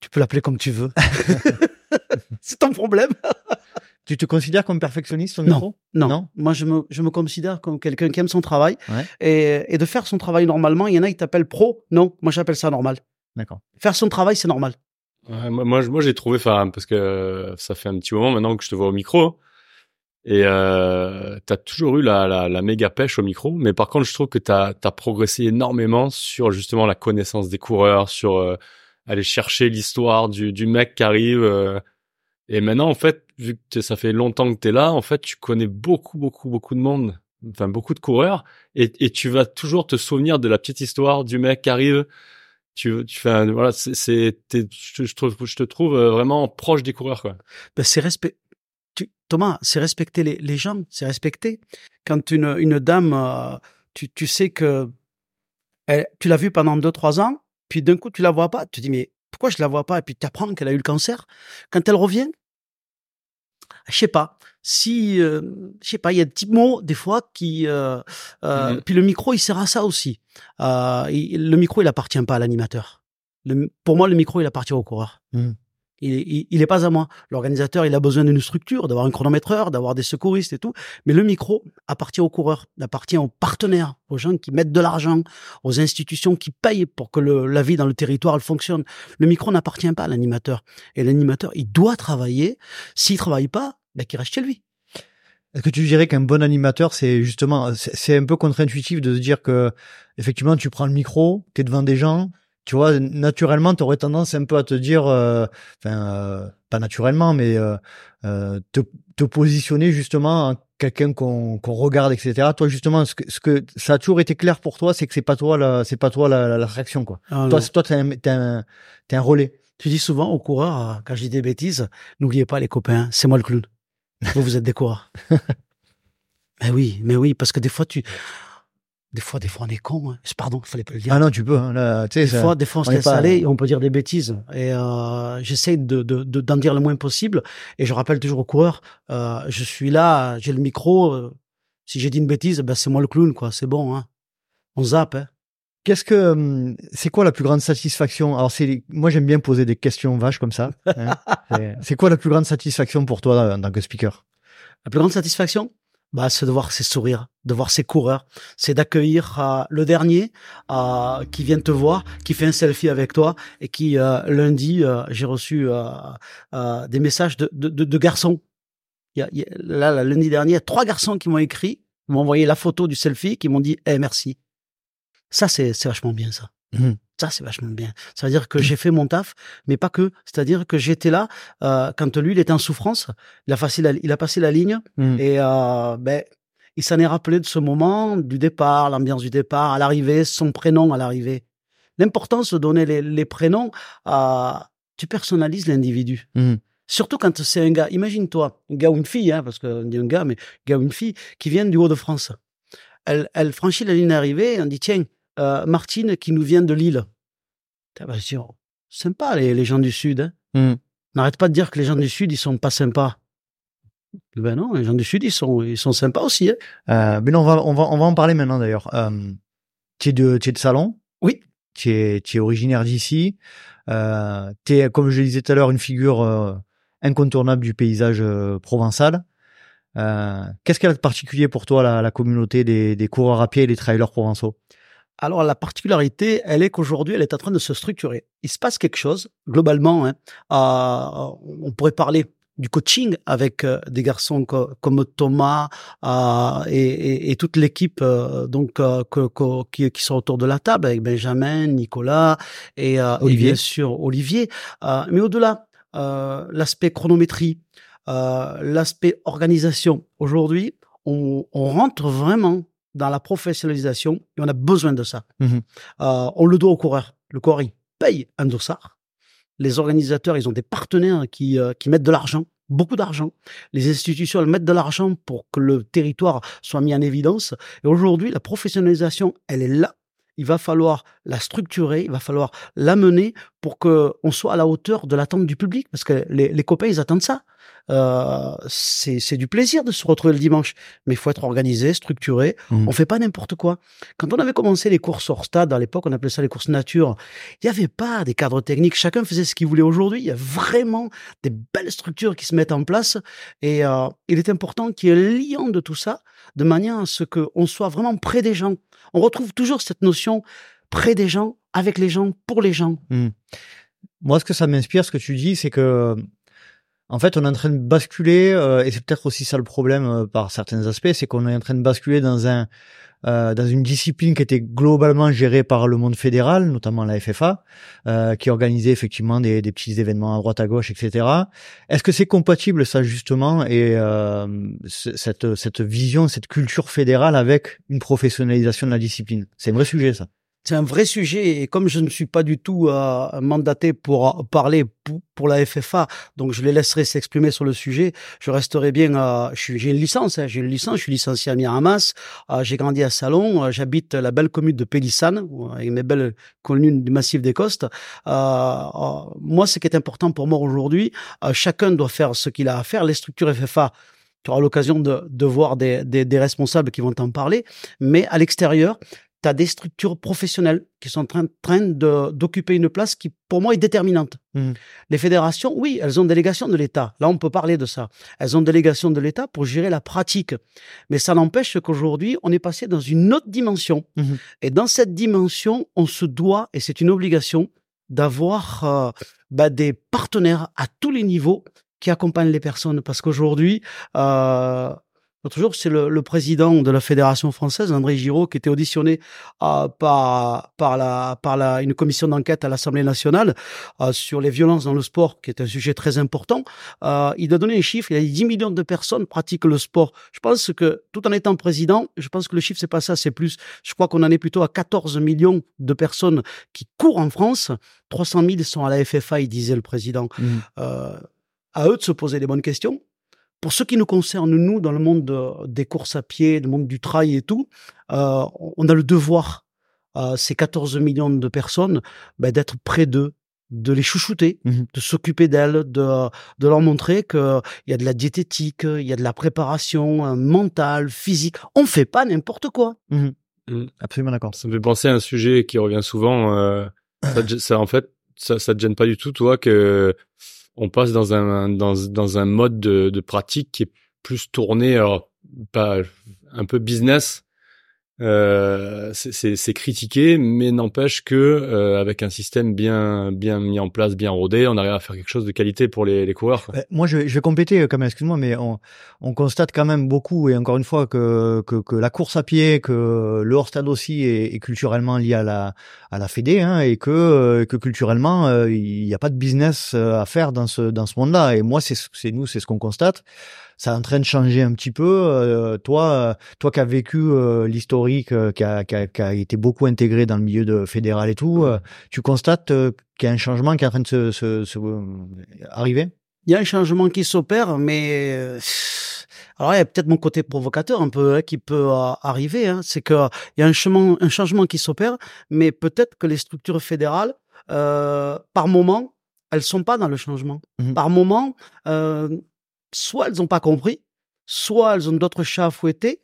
Tu peux l'appeler comme tu veux. c'est ton problème. Tu te considères comme perfectionniste au Non. micro? Non. Non? Moi, je me, je me considère comme quelqu'un qui aime son travail, Ouais. et, et de faire son travail normalement. Il y en a qui t'appellent pro. Non, moi, j'appelle ça normal. D'accord. Faire son travail, c'est normal. Ouais, moi, moi, j'ai trouvé, enfin, parce que euh, ça fait un petit moment maintenant que je te vois au micro. Et euh, t'as toujours eu la, la, la méga pêche au micro, mais par contre, je trouve que t'as as progressé énormément sur justement la connaissance des coureurs, sur euh, aller chercher l'histoire du, du mec qui arrive. euh. et maintenant, en fait, vu que ça fait longtemps que t'es là, en fait, tu connais beaucoup, beaucoup, beaucoup de monde, enfin beaucoup de coureurs, et, tu vas toujours te souvenir de la petite histoire du mec qui arrive. Tu, tu fais, voilà, c'est, je, je te trouve euh, vraiment proche des coureurs, quoi. Ben, c'est respect. Tu, Thomas, c'est respecter les, gens, c'est respecter. Quand une, dame, euh, tu, tu sais que tu l'as vue pendant deux, trois ans, puis d'un coup, tu la vois pas, tu te dis, mais pourquoi je la vois pas? Et puis tu apprends qu'elle a eu le cancer. Quand elle revient, je sais pas. Si, euh, je sais pas, il y a des petits mots, des fois, qui, euh, euh, Mhm. puis le micro, il sert à ça aussi. Euh, il- le micro, il appartient pas à l'animateur. Pour moi, le micro, il appartient au coureur. Il, il, il est pas à moi. L'organisateur, il a besoin d'une structure, d'avoir un chronométreur, d'avoir des secouristes et tout. Mais le micro appartient aux coureurs, appartient aux partenaires, aux gens qui mettent de l'argent, aux institutions qui payent pour que la vie dans le territoire fonctionne. Le micro n'appartient pas à l'animateur. Et l'animateur, il doit travailler. S'il travaille pas, ben, qu'il reste chez lui. Est-ce que tu dirais qu'un bon animateur, c'est justement, c'est un peu contre-intuitif de se dire que, effectivement, tu prends le micro, tu es devant des gens, tu vois, naturellement, tu aurais tendance un peu à te dire, euh, enfin, euh, pas naturellement, mais euh, euh, te, te positionner justement en quelqu'un qu'on regarde, etc. Toi, justement, ce que, ce que ça a toujours été clair pour toi, c'est que c'est pas toi, la, c'est pas toi la- la- l'attraction, quoi. Ah, Toi, toi, t'es un, un, un relais. Tu dis souvent aux coureurs, euh, quand je dis des bêtises, n'oubliez pas les copains, c'est moi le clown. Vous, vous êtes des coureurs. mais oui, mais oui, parce que des fois, tu, des fois, des fois, on est con. Hein. Pardon, il fallait pas le dire. Ah non, tu peux, hein, là, Des ça- fois, des fois, on se on laisse pas- aller et on peut dire des bêtises. Et euh, j'essaie de, de, de- d'en dire le moins possible. Et je rappelle toujours aux coureurs, euh, je suis là, j'ai le micro. euh, si j'ai dit une bêtise, ben c'est moi le clown, quoi. C'est bon, hein. On zappe, hein. Qu'est-ce que hum, c'est quoi la plus grande satisfaction? Alors c'est moi j'aime bien poser des questions vaches comme ça. hein. C'est- c'est quoi la plus grande satisfaction pour toi en tant que speaker? La plus grande satisfaction, bah, c'est de voir ses sourires, de voir ses coureurs. C'est d'accueillir euh, le dernier euh, qui vient te voir, qui fait un selfie avec toi et qui euh, lundi, euh, j'ai reçu euh, euh, des messages de, de, de, de garçons. Il y a, y a- là, lundi dernier, y a trois garçons qui m'ont écrit, m'ont envoyé la photo du selfie, qui m'ont dit eh, merci. Ça, c'est vachement bien, ça. Mhm. Ça, c'est vachement bien. Ça veut dire que j'ai fait mon taf, mais pas que. C'est-à-dire que j'étais là euh, quand lui, il était en souffrance. Il a, passé la, il a passé la ligne Hum. et euh, ben, il s'en est rappelé de ce moment, du départ, l'ambiance du départ, à l'arrivée, son prénom à l'arrivée. L'importance de donner les, les prénoms, euh, tu personnalises l'individu. Surtout quand c'est un gars. Imagine-toi, un gars ou une fille, hein, parce qu'on dit un gars, mais un gars ou une fille, qui viennent du Haut-de-France. Elle, elle franchit la ligne d'arrivée et on dit, tiens, euh, Martine qui nous vient de Lille. Oh, sympa les, les gens du Sud. Hein. Hum. N'arrête pas de dire que les gens du Sud, ils sont pas sympas. Ben non, les gens du Sud, ils sont, ils sont sympas aussi. Hein. Euh, mais non, on va on va on va en parler maintenant d'ailleurs. Euh, tu es de es de Salon? Oui. Tu es originaire d'ici. Euh, tu es comme je le disais tout à l'heure une figure euh, incontournable du paysage provençal. Qu'est-ce qu'elle a de particulier pour toi la, la communauté des, des coureurs à pied et des trailers provençaux? Alors la particularité, elle est qu'aujourd'hui, elle est en train de se structurer. Il se passe quelque chose globalement. Hein, euh, on pourrait parler du coaching avec euh, des garçons co- comme Thomas euh, et, et- et toute l'équipe euh, donc euh, que- que- qui, qui sont autour de la table avec Benjamin, Nicolas et, euh, et Olivier. bien sûr Olivier. Euh, mais au-delà, euh, l'aspect chronométrie, euh, l'aspect organisation. Aujourd'hui, on, on rentre vraiment dans la professionnalisation et on a besoin de ça. Mhm. Euh, on le doit au coureur. Le coureur, il paye un dossard. Les organisateurs, ils ont des partenaires qui, euh, qui mettent de l'argent beaucoup d'argent. Les institutions elles mettent de l'argent pour que le territoire soit mis en évidence. Et aujourd'hui, la professionnalisation, elle est là. Il va falloir la structurer, il va falloir l'amener pour que on soit à la hauteur de l'attente du public, parce que les, les copains ils attendent ça. Euh, c'est du plaisir de se retrouver le dimanche, mais il faut être organisé, structuré. Mhm. On fait pas n'importe quoi. Quand on avait commencé les courses hors stade, à l'époque, on appelait ça les courses nature. Il n'y avait pas des cadres techniques. Chacun faisait ce qu'il voulait. Aujourd'hui, il y a vraiment des belles structures qui se mettent en place, et euh, il est important qu'il y ait un lien de tout ça, de manière à ce qu'on soit vraiment près des gens. On retrouve toujours cette notion près des gens, avec les gens, pour les gens. Moi, ce que ça m'inspire, ce que tu dis, c'est que, en fait, on est en train de basculer, euh, et c'est peut-être aussi ça le problème euh, par certains aspects, c'est qu'on est en train de basculer dans un, euh, dans une discipline qui était globalement gérée par le monde fédéral, notamment la FFA, euh, qui organisait effectivement des, des petits événements à droite à gauche, etc. Est-ce que c'est compatible ça justement et euh, cette cette vision, cette culture fédérale avec une professionnalisation de la discipline? C'est un vrai sujet ça. C'est un vrai sujet et comme je ne suis pas du tout euh, mandaté pour euh, parler pour, pour la FFA, donc je les laisserai s'exprimer sur le sujet. Je resterai bien. Euh, j'ai une licence, hein, j'ai une licence. Je suis licencié à Miramas. Euh, j'ai grandi à Salon. euh, J'habite la belle commune de Pélissane, avec mes belles communes du massif des Costes. Euh, euh, moi, ce qui est important pour moi aujourd'hui, euh, chacun doit faire ce qu'il a à faire. Les structures FFA. Tu auras l'occasion de, de voir des, des, des responsables qui vont t'en parler, mais à l'extérieur, tu as des structures professionnelles qui sont en train, d'occuper une place qui, pour moi, est déterminante. Mhm. Les fédérations, oui, elles ont délégation de l'État. Là, on peut parler de ça. Elles ont délégation de l'État pour gérer la pratique. Mais ça n'empêche qu'aujourd'hui, on est passé dans une autre dimension. Mhm. Et dans cette dimension, on se doit, et c'est une obligation, d'avoir euh, bah, des partenaires à tous les niveaux qui accompagnent les personnes. Parce qu'aujourd'hui, euh, L'autre jour, c'est le, le président de la Fédération française, André Giraud, qui était auditionné euh, par, par, la, par la, une commission d'enquête à l'Assemblée nationale euh, sur les violences dans le sport, qui est un sujet très important. Euh, il a donné un chiffre, il a dit 10 millions de personnes pratiquent le sport. Je pense que, tout en étant président, je pense que le chiffre, c'est pas ça, c'est plus. Je crois qu'on en est plutôt à 14 millions de personnes qui courent en France. 300 000 sont à la FFA, il disait le président. Mhm. Euh, à eux de se poser les bonnes questions. Pour ce qui nous concerne, nous, dans le monde de- des courses à pied, le monde du trail et tout, euh, on a le devoir, à ces 14 millions de personnes, ben, d'être près d'eux, de les chouchouter, Mhm. de s'occuper d'elles, de, de leur montrer qu'il y a de la diététique, il y a de la préparation euh, mentale, physique. On fait pas n'importe quoi. Mhm. Mm. Absolument d'accord. Ça me fait penser à un sujet qui revient souvent. euh, ça, en fait, ça, ça te gêne pas du tout, toi, que on passe dans un dans dans un mode de, pratique qui est plus tourné, alors pas un peu business. Euh, c'est- critiqué, mais n'empêche que euh, avec un système bien bien mis en place, bien rodé, on arrive à faire quelque chose de qualité pour les, les coureurs. Euh, Moi, je, je vais compléter euh, quand même, excuse-moi, mais on, on constate quand même beaucoup, et encore une fois, que, que, que la course à pied, que le hors-stade aussi est, est culturellement lié à la, à la Fédé, hein, et que, euh, que culturellement, euh, il n'y a pas de business euh, à faire dans ce, dans ce monde-là. Et moi, c'est ce- c'est nous, c'est ce qu'on constate. Ça est en train de changer un petit peu. Euh, toi, euh, toi qui as vécu euh, l'historique, qui, a, qui, a, qui a été beaucoup intégré dans le milieu de fédéral et tout, tu constates qu'il y a un changement qui est en train de se, se, se arriver? Il y a un changement qui s'opère, mais alors il y a peut-être mon côté provocateur un peu hein, qui peut euh, arriver. Hein, c'est que il y a un changement, un changement qui s'opère, mais peut-être que les structures fédérales, euh, par moment, elles sont pas dans le changement. Mhm. Par moment, euh, soit elles n'ont pas compris, soit elles ont d'autres chats à fouetter.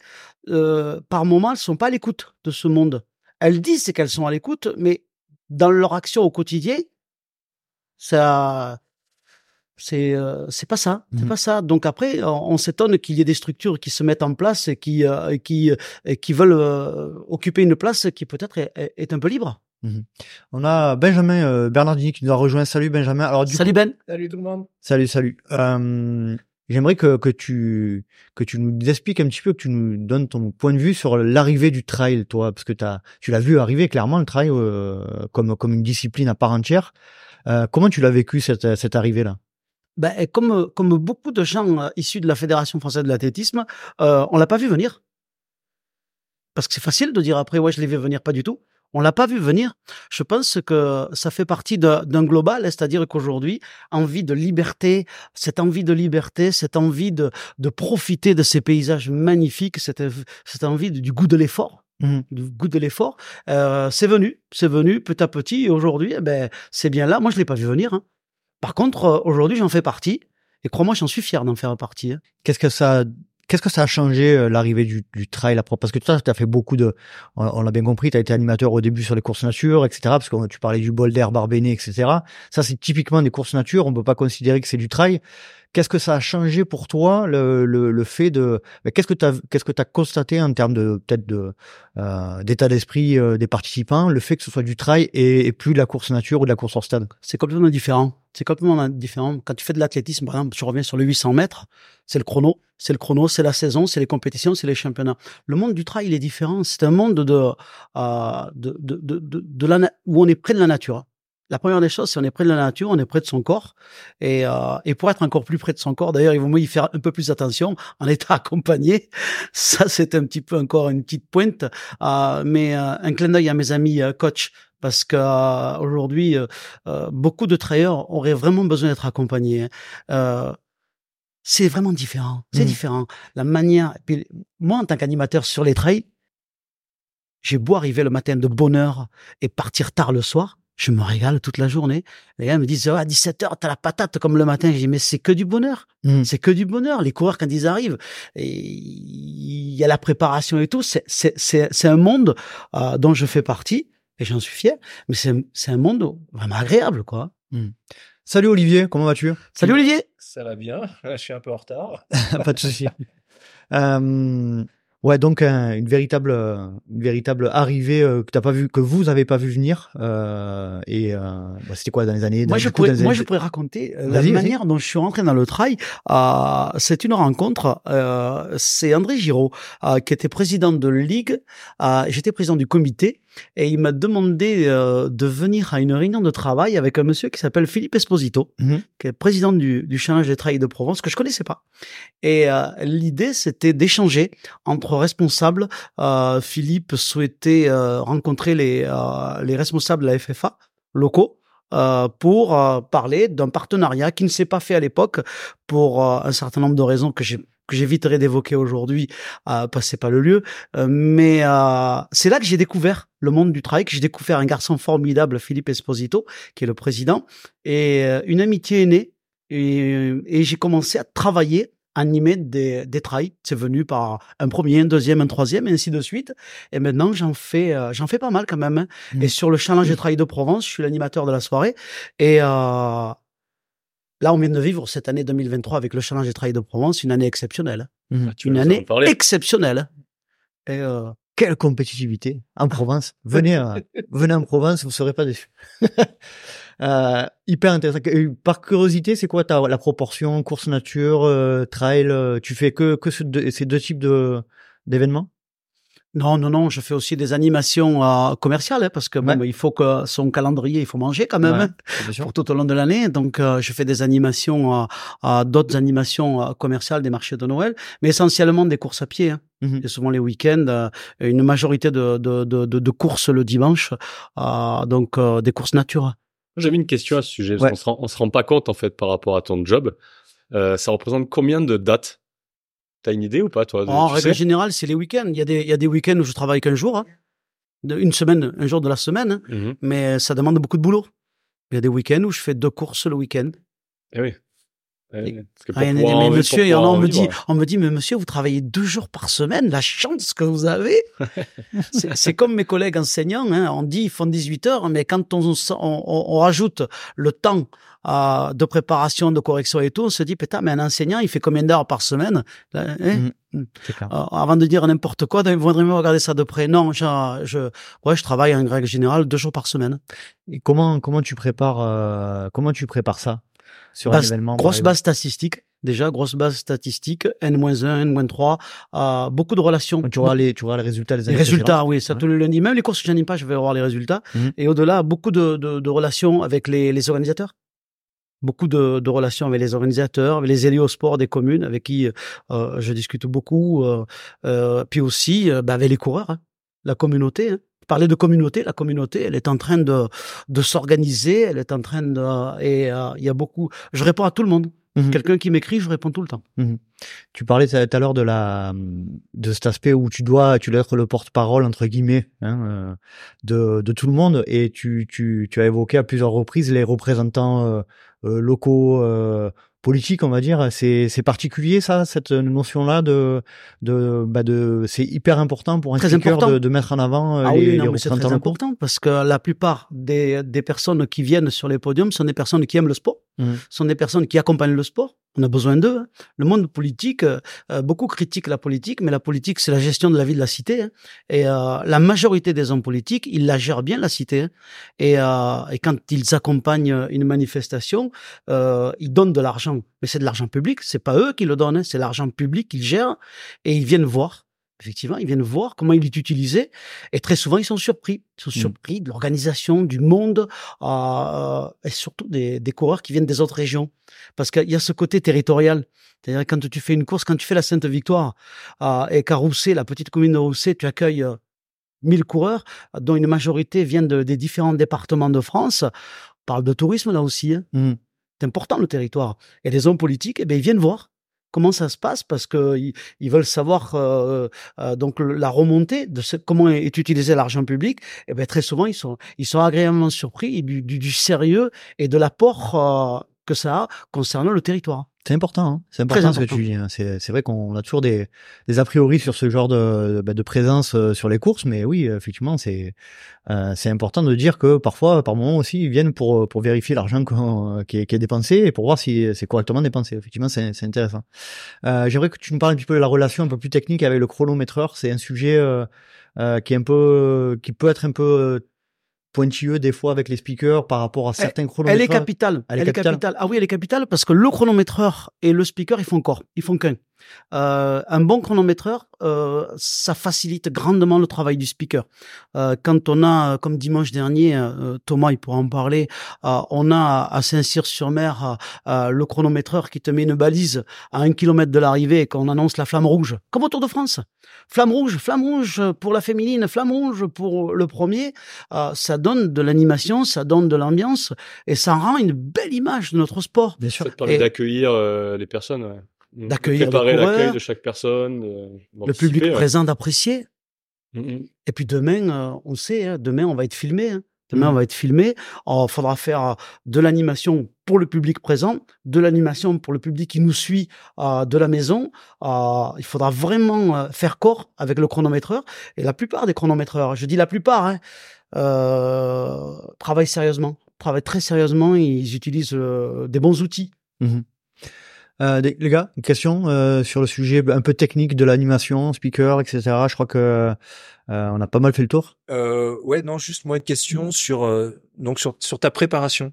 Euh, par moment, elles sont pas à l'écoute de ce monde. Elles disent qu'elles sont à l'écoute, mais dans leur action au quotidien, ça c'est euh, c'est pas ça c'est Mhm. pas ça donc après on, on s'étonne qu'il y ait des structures qui se mettent en place et qui euh, qui et qui veulent euh, occuper une place qui peut-être est, un peu libre On a Benjamin euh, Bernardini qui nous a rejoint. Salut Benjamin. Alors du salut Ben Salut tout le monde. Salut, salut. J'aimerais que, que tu que tu nous expliques un petit peu, que tu nous donnes ton point de vue sur l'arrivée du trail, toi, parce que t'as, tu l'as vu arriver clairement le trail euh, comme comme une discipline à part entière. Euh, comment tu l'as vécu cette cette arrivée là ben, comme comme beaucoup de gens euh, issus de la fédération française de l'athlétisme euh, on l'a pas vu venir. Parce que c'est facile de dire après ouais je l'ai vu venir pas du tout On l'a pas vu venir. Je pense que ça fait partie d'un global, c'est-à-dire qu'aujourd'hui, envie de liberté, cette envie de liberté, cette envie de, de profiter de ces paysages magnifiques, cette, cette envie du goût de l'effort. Mmh. Du goût de l'effort, euh, c'est venu, c'est venu petit à petit. Et aujourd'hui, eh ben, c'est bien là. Moi, je l'ai pas vu venir. Hein. Par contre, euh, aujourd'hui, j'en fais partie. Et crois-moi, j'en suis fier d'en faire partie. Hein. Qu'est-ce que ça Qu'est-ce que ça a changé euh, l'arrivée du, du trail après Parce que tu as fait beaucoup de, on, l'a bien compris, tu as été animateur au début sur les courses nature, etc. Parce que tu parlais du Boulder, Barbéné, etc. Ça, c'est typiquement des courses nature. On peut pas considérer que c'est du trail. Qu'est-ce que ça a changé pour toi le, le, le fait de qu'est-ce que tu qu'est-ce que tu as constaté en termes de peut-être de euh, d'état d'esprit euh, des participants le fait que ce soit du trail et, et, plus de la course nature ou de la course hors stade? C'est complètement différent. C'est complètement différent. Quand tu fais de l'athlétisme, par exemple, tu reviens sur le 800 mètres, c'est le chrono, c'est le chrono, c'est la saison, c'est les compétitions, c'est les championnats. Le monde du trail il est différent. C'est un monde de, euh, de, de, de, de, la, où on est près de la nature. La première des choses, c'est on est près de la nature, on est près de son corps. Et, euh, et pour être encore plus près de son corps, d'ailleurs, il vaut mieux y faire un peu plus attention en état accompagné. Ça, c'est un petit peu encore une petite pointe. Euh, mais euh, un clin d'œil à mes amis euh, coach parce que euh, aujourd'hui, beaucoup de trailers auraient vraiment besoin d'être accompagnés. C'est vraiment différent. C'est mmh. différent. La manière. Puis, moi, en tant qu'animateur sur les trails, j'ai beau arriver le matin de bonne heure et partir tard le soir je me régale toute la journée. Les gars me disent, oh, à 17h, t'as la patate comme le matin. Je dis, mais c'est que du bonheur. Mmh. C'est que du bonheur. Les coureurs, quand ils arrivent, il y a la préparation et tout. C'est un monde euh, dont je fais partie et j'en suis fier. Mais c'est un monde vraiment agréable, quoi. Mmh. Salut Olivier, comment vas-tu? Salut Olivier Ça va bien, je suis un peu en retard. Pas de souci. euh, Ouais, donc une véritable, une véritable arrivée euh, que t'as pas vu, que vous avez pas vu venir. Euh, et euh, bah, c'était quoi dans les années Moi, je pourrais, moi, je pourrais raconter euh, la manière dont je suis rentré dans le trail. Euh, c'est une rencontre. c'est André Giraud qui était président de ligue. J'étais président du comité et il m'a demandé euh, de venir à une réunion de travail avec un monsieur qui s'appelle Philippe Esposito, mhm. qui est président du, du Challenge des Trails de Provence, que je connaissais pas. Et euh, l'idée, c'était d'échanger entre responsables. Euh, Philippe souhaitait rencontrer les, les responsables de la FFA locaux. pour parler d'un partenariat qui ne s'est pas fait à l'époque pour un certain nombre de raisons que j'ai que j'éviterai d'évoquer aujourd'hui, euh, parce que c'est pas le lieu. Euh, mais euh, c'est là que j'ai découvert le monde du travail, que j'ai découvert un garçon formidable, Philippe Esposito, qui est le président, et euh, une amitié est née. Et, et j'ai commencé à travailler animer des, des trails. C'est venu par un premier, un deuxième, un troisième, et ainsi de suite. Et maintenant, j'en fais, euh, j'en fais pas mal quand même. Hein. Mmh. Et sur le challenge des trails de Provence, je suis l'animateur de la soirée. Et euh, Là, on vient de vivre cette année 2023 avec le Challenge des Trails de Provence, une année exceptionnelle. Mmh. une année exceptionnelle. Et euh, quelle compétitivité en Provence. venez, euh, venez en Provence, vous serez pas déçus. euh, hyper intéressant. Par curiosité, c'est quoi ta, la proportion course nature, euh, trail Tu fais que, que ce, ces deux types de d'événements? Non, non, non, je fais aussi des animations euh, commerciales hein, parce que bon, il faut que son calendrier, il faut manger quand même hein, pour tout au long de l'année. Donc, euh, je fais des animations, euh, d'autres animations euh, commerciales des marchés de Noël, mais essentiellement des courses à pied. Hein. Mmh Et souvent les week-ends, une majorité de, de, de, de, courses le dimanche, donc des courses nature. J'avais une question à ce sujet. Parce on, se rend, on se rend pas compte en fait par rapport à ton job. ça représente combien de dates T'as une idée ou pas, toi En règle générale, c'est les week-ends. Il y a des, il y a des week-ends où je travaille qu'un jour, hein. une semaine, un jour de la semaine, hein. mmh mais ça demande beaucoup de boulot. Il y a des week-ends où je fais deux courses le week-end. Eh oui. Eh mais monsieur, on me dit, on me dit, mais monsieur, vous travaillez deux jours par semaine, la chance que vous avez. c'est comme mes collègues enseignants, hein, on dit ils font 18 heures, mais quand on, on, on rajoute le temps euh, de préparation, de correction et tout, on se dit, putain, mais un enseignant, il fait combien d'heures par semaine? Hein? Mmh, mmh. Euh, Avant de dire n'importe quoi, vaudrait mieux regarder ça de près. Non, je, je, ouais, je travaille en règle générale deux jours par semaine. Et comment, comment tu prépares, euh, comment tu prépares ça? Sur un événement. Grosse base statistique. Déjà, grosse base statistique, N-1, N-3, euh, beaucoup de relations. tu vois les, tu vois les résultats Les résultats, oui, ça tous les lundis. Même les courses que j'anime pas, je vais voir les résultats. Mhm. Et au-delà, beaucoup de, de, de, relations avec les, les organisateurs. Beaucoup de, de, relations avec les organisateurs, avec les élus au sport des communes, avec qui euh, je discute beaucoup. Euh, euh puis aussi, euh, bah, avec les coureurs, hein, la communauté. Hein Parler de communauté, la communauté, elle est en train de de s'organiser, elle est en train de et euh, il y a beaucoup. Je réponds à tout le monde. Mhm. Quelqu'un qui m'écrit, je réponds tout le temps. Tu parlais tout à l'heure de la de cet aspect où tu dois tu dois être le porte-parole entre guillemets hein, euh, de de tout le monde et tu tu tu as évoqué à plusieurs reprises les représentants euh, euh, locaux euh, politiques on va dire c'est c'est particulier ça cette notion là de de bah de c'est hyper important pour un Très speaker important. de, de mettre en avant euh, Ah les, oui, non, c'est très important parce que la plupart des, des personnes qui viennent sur les podiums sont des personnes qui aiment le sport, Mhm. sont des personnes qui accompagnent le sport. On a besoin d'eux. hein. Le monde politique, euh, euh, beaucoup critiquent la politique, mais la politique, c'est la gestion de la vie de la cité. hein. Et euh, la majorité des hommes politiques, ils la gèrent bien, la cité. hein. Et, euh, et quand ils accompagnent une manifestation, ils donnent de l'argent. Mais c'est de l'argent public, c'est pas eux qui le donnent, hein, c'est l'argent public qu'ils gèrent. Et ils viennent voir effectivement, ils viennent voir comment il est utilisé et très souvent ils sont surpris, ils sont Mm. surpris de l'organisation, du monde euh, et surtout des, des coureurs qui viennent des autres régions parce qu'il y a ce côté territorial. C'est-à-dire quand tu fais une course, quand tu fais la Sainte Victoire euh, et qu'à Rousset, la petite commune de Rousset, tu accueilles euh, 1000 coureurs dont une majorité viennent de- des différents départements de France. On parle de tourisme là aussi. hein. Mhm. C'est important le territoire. Et les hommes politiques, eh ben, ils viennent voir comment ça se passe parce que ils, veulent savoir euh, euh, la remontée de comment est utilisé l'argent public. Et ben très souvent ils sont agréablement surpris du sérieux et de l'apport euh, que ça a concernant le territoire. C'est important, hein. c'est important, ce que tu dis. hein. C'est, c'est vrai qu'on a toujours des, des a priori sur ce genre de, bah, de présence euh, sur les courses, mais oui, effectivement, c'est, euh, c'est important de dire que parfois, par moment aussi, ils viennent pour, pour vérifier l'argent qu'on- qui, est, qui est dépensé et pour voir si c'est correctement dépensé. Effectivement, c'est, c'est intéressant. Euh, j'aimerais que tu nous parles un petit peu de la relation un peu plus technique avec le chronométreur. C'est un sujet euh, euh, qui est un peu, qui peut être un peu euh, pointilleux des fois avec les speakers par rapport à certains Elle est capitale. Elle est Elle est capitale. capitale. Ah oui, elle est capitale parce que le chronométreur et le speaker, ils font corps. Ils font qu'un. Euh, un bon chronométreur, euh, ça facilite grandement le travail du speaker. Euh, quand on a, comme dimanche dernier, euh, Thomas, il pourra en parler, euh, on a à Saint-Cyr-sur-Mer euh, euh, le chronométreur qui te met une balise à un kilomètre de l'arrivée et qu'on annonce la flamme rouge, comme au Tour de France. Flamme rouge, flamme rouge pour la féminine, flamme rouge pour le premier. Euh, ça donne de l'animation, ça donne de l'ambiance et ça rend une belle image de notre sport. Bien sûr. Ça te permet Et- d'accueillir euh, les personnes. Ouais. Mm. D'accueillir Préparer l'accueil de chaque personne. de- Le public ouais. présent d'apprécier. Mm, mm. Et puis demain, euh, on sait, hein, demain on va être filmé. hein. Demain Mhm. on va être filmé. Il faudra faire euh, de l'animation pour le public présent, de l'animation pour le public qui nous suit euh, de la maison. Euh, il faudra vraiment euh, faire corps avec le chronométreur. Et la plupart des chronométreurs, je dis la plupart, hein, euh, travaillent sérieusement, travaillent très sérieusement. Ils utilisent euh, des bons outils. Euh, les gars, une question euh, sur le sujet un peu technique de l'animation, speaker, etc. Je crois que euh, on a pas mal fait le tour. Euh, ouais, non, juste moi une question sur euh, donc sur sur ta préparation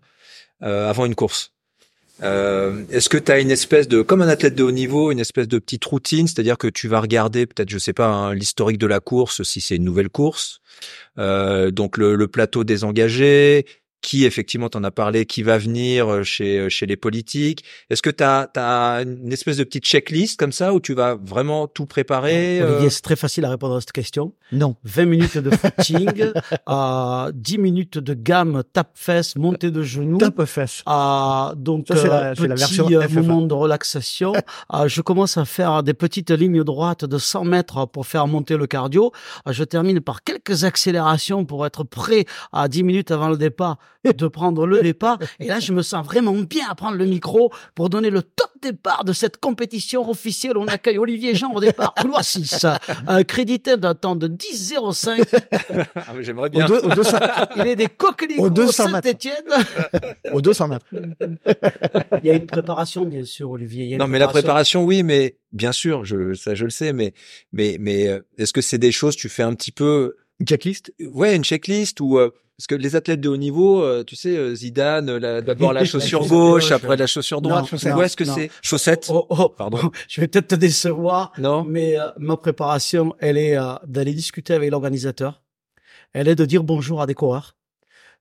euh, avant une course. Euh, Est-ce que tu as une espèce de, comme un athlète de haut niveau, une espèce de petite routine, c'est-à-dire que tu vas regarder peut-être, je sais pas, hein, l'historique de la course si c'est une nouvelle course, euh, donc le, le plateau des engagés, qui effectivement t'en as parlé, qui va venir euh, chez euh, chez les politiques. Est-ce que tu as, une espèce de petite checklist comme ça où tu vas vraiment tout préparer euh, Olivier, c'est très facile à répondre à cette question. Non. 20 minutes de footing, euh, 10 minutes de gamme, tape-fesse, montée de genoux. Top fesse. Ah, donc Ça, c'est la- euh, c'est la petit version euh, FFA. moment de relaxation. Ah, je commence à faire des petites lignes droites de 100 mètres pour faire monter le cardio. Ah, je termine par quelques accélérations pour être prêt à 10 minutes avant le départ de prendre le départ. Et là, je me sens vraiment bien à prendre le micro pour donner le top départ de cette compétition officielle. On accueille Olivier Jean au départ, couloir 6, euh, crédité d'un temps de 10,05. ah, J'aimerais Au, bien. deux- au 200, Il est des coquelicots Aux 200 mètres. Saint-Étienne. au 200 mètres. Il y a une préparation, bien sûr, Olivier. Il y a une Non, mais la préparation, oui, mais bien sûr, je, ça, je le sais, mais, mais, mais, euh, est-ce que c'est des choses, tu fais un petit peu, Une checklist? ouais, une checklist ou, euh, parce que les athlètes de haut niveau, euh, tu sais, euh, Zidane, euh, la- d'abord la chaussure gauche, après la chaussure droite. Non, chaussette. Où est-ce que c'est Chaussettes Oh, oh, Pardon. Je vais peut-être te décevoir, Non mais euh, ma préparation, elle est euh, d'aller discuter avec l'organisateur. Elle est de dire bonjour à des coureurs.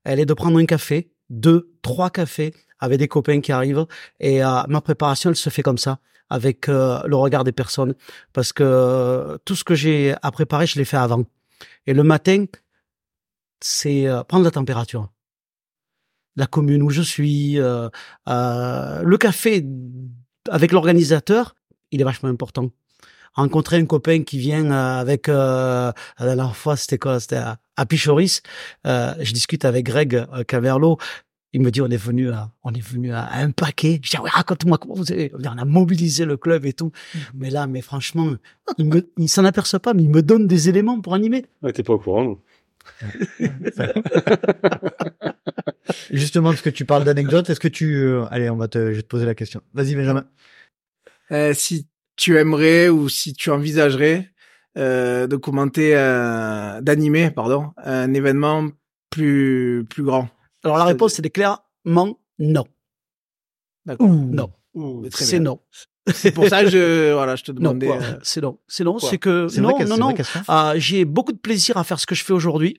Elle est de prendre un café, deux, trois cafés avec des copains qui arrivent. Et euh, ma préparation, elle se fait comme ça, avec euh, le regard des personnes, parce que euh, tout ce que j'ai à préparer, je l'ai fait avant. Et le matin, c'est euh, prendre la température. La commune où je suis, euh, euh, le café avec l'organisateur, il est vachement important. Rencontrer un copain qui vient euh, avec euh, la dernière fois c'était quoi? C'était à, à Pichoris. Euh, je discute avec Greg euh, Caverlo. Il me dit on est venu à on est venu à un paquet. Je dis ah ouais, raconte-moi comment vous avez on a mobilisé le club et tout. Mais là mais franchement il me il s'en aperçoit pas mais il me donne des éléments pour animer. Ouais, t'es pas au courant. non Justement, parce que tu parles d'anecdotes, est-ce que tu... euh, allez, on va te... je vais te poser la question. Vas-y, Benjamin. Euh, si tu aimerais ou si tu envisagerais euh, de commenter, euh, d'animer, pardon, un événement plus plus grand. Alors la réponse c'est clairement non. D'accord. Non. C'est non. C'est pour ça que je voilà, je te Non, demandais. quoi. euh, c'est non. C'est non. quoi? C'est que non, non, non. Ah, j'ai beaucoup de plaisir à faire ce que je fais aujourd'hui.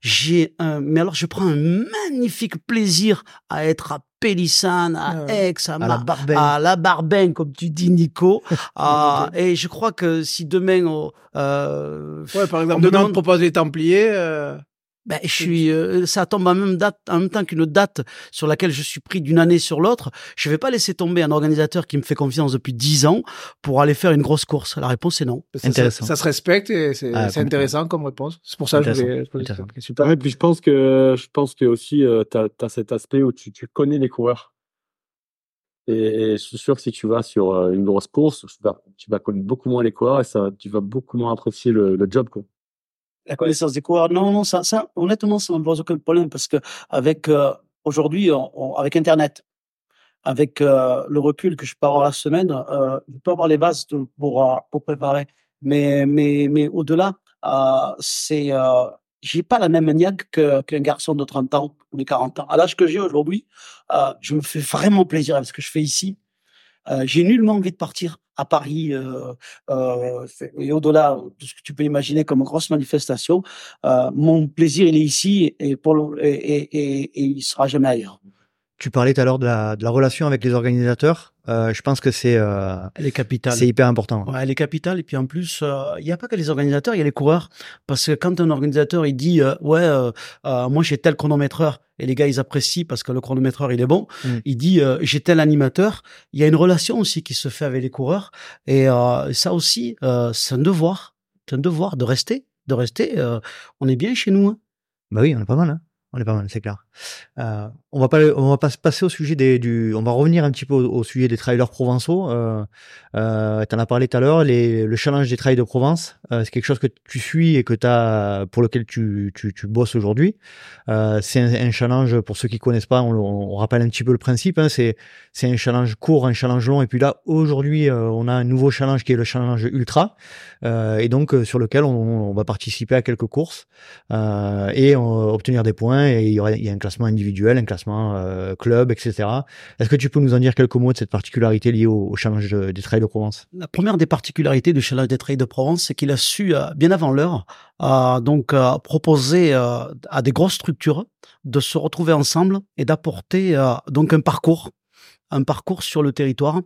J'ai un, mais alors je prends un magnifique plaisir à être à Pélissane, à Ah. Aix, à, la Barbenne. à la comme tu dis, Nico. Ah, et je crois que si demain, oh, euh, Ouais, par on exemple, me demain on demande- te propose les Templiers. Ben, je suis, euh, ça tombe en même date, en même temps qu'une date sur laquelle je suis pris d'une année sur l'autre. Je vais pas laisser tomber un organisateur qui me fait confiance depuis dix ans pour aller faire une grosse course. La réponse est non. ça, Intéressant. Ça, ça se respecte et c'est Ah, intéressant comme réponse. C'est pour ça que je voulais cette question. Ouais, puis je pense que je pense que aussi euh, t'as as cet aspect où tu, tu connais les coureurs. Et, et je suis sûr que si tu vas sur euh, une grosse course, tu vas, tu vas connaître beaucoup moins les coureurs et ça, tu vas beaucoup moins apprécier le, le job quoi. La connaissance des coureurs, non, non, ça, honnêtement, ça ne me pose aucun problème parce que avec euh, aujourd'hui, avec Internet, avec euh, le recul que je peux avoir la semaine, euh, je peux avoir les bases pour pour préparer. Mais mais mais au-delà, c'est j'ai pas la même maniaque que qu'un garçon de 30 ans ou de 40 ans. À l'âge que j'ai aujourd'hui, je me fais vraiment plaisir avec ce que je fais ici. J'ai nullement envie de partir à Paris euh, euh, et au-delà de ce que tu peux imaginer comme grosse manifestation. Euh, mon plaisir, il est ici et, pour le, il sera jamais ailleurs. Tu parlais tout à l'heure de la relation avec les organisateurs. Euh, je pense que c'est euh, c'est hyper important. Ouais, elle est capitale. Et puis en plus, euh, il n'y a pas que les organisateurs, il y a les coureurs. Parce que quand un organisateur, il dit, euh, ouais, moi j'ai tel chronométreur, et les gars, ils apprécient parce que le chronométreur, il est bon. Mm. Il dit, euh, j'ai tel animateur. Il y a une relation aussi qui se fait avec les coureurs. Et euh, ça aussi, euh, c'est un devoir. C'est un devoir de rester. De rester. on est bien chez nous. hein. Bah oui, on est pas mal. Hein. On est pas mal, c'est clair. Euh, on va pas, on va pas se passer au sujet des, du, on va revenir un petit peu au, sujet des trailers provençaux. Euh, euh, T'en as parlé tout à l'heure, les, le challenge des trails de Provence, euh, c'est quelque chose que tu suis et que t'as, pour lequel tu, tu, tu bosses aujourd'hui. Euh, c'est un, challenge pour ceux qui connaissent pas. On, on rappelle un petit peu le principe. Hein, c'est, c'est un challenge court, un challenge long, et puis là aujourd'hui, euh, on a un nouveau challenge qui est le challenge ultra, euh, et donc sur lequel on, va participer à quelques courses et obtenir des points. Et il y, aura, il y a un classement individuel, un classement euh, club, etc. Est-ce que tu peux nous en dire quelques mots de cette particularité liée au, challenge de- des trails de Provence? La première des particularités du Challenge des Trails de Provence, c'est qu'il a su, euh, bien avant l'heure, euh, donc euh, proposer à des grosses structures de se retrouver ensemble et d'apporter donc un parcours un parcours sur le territoire.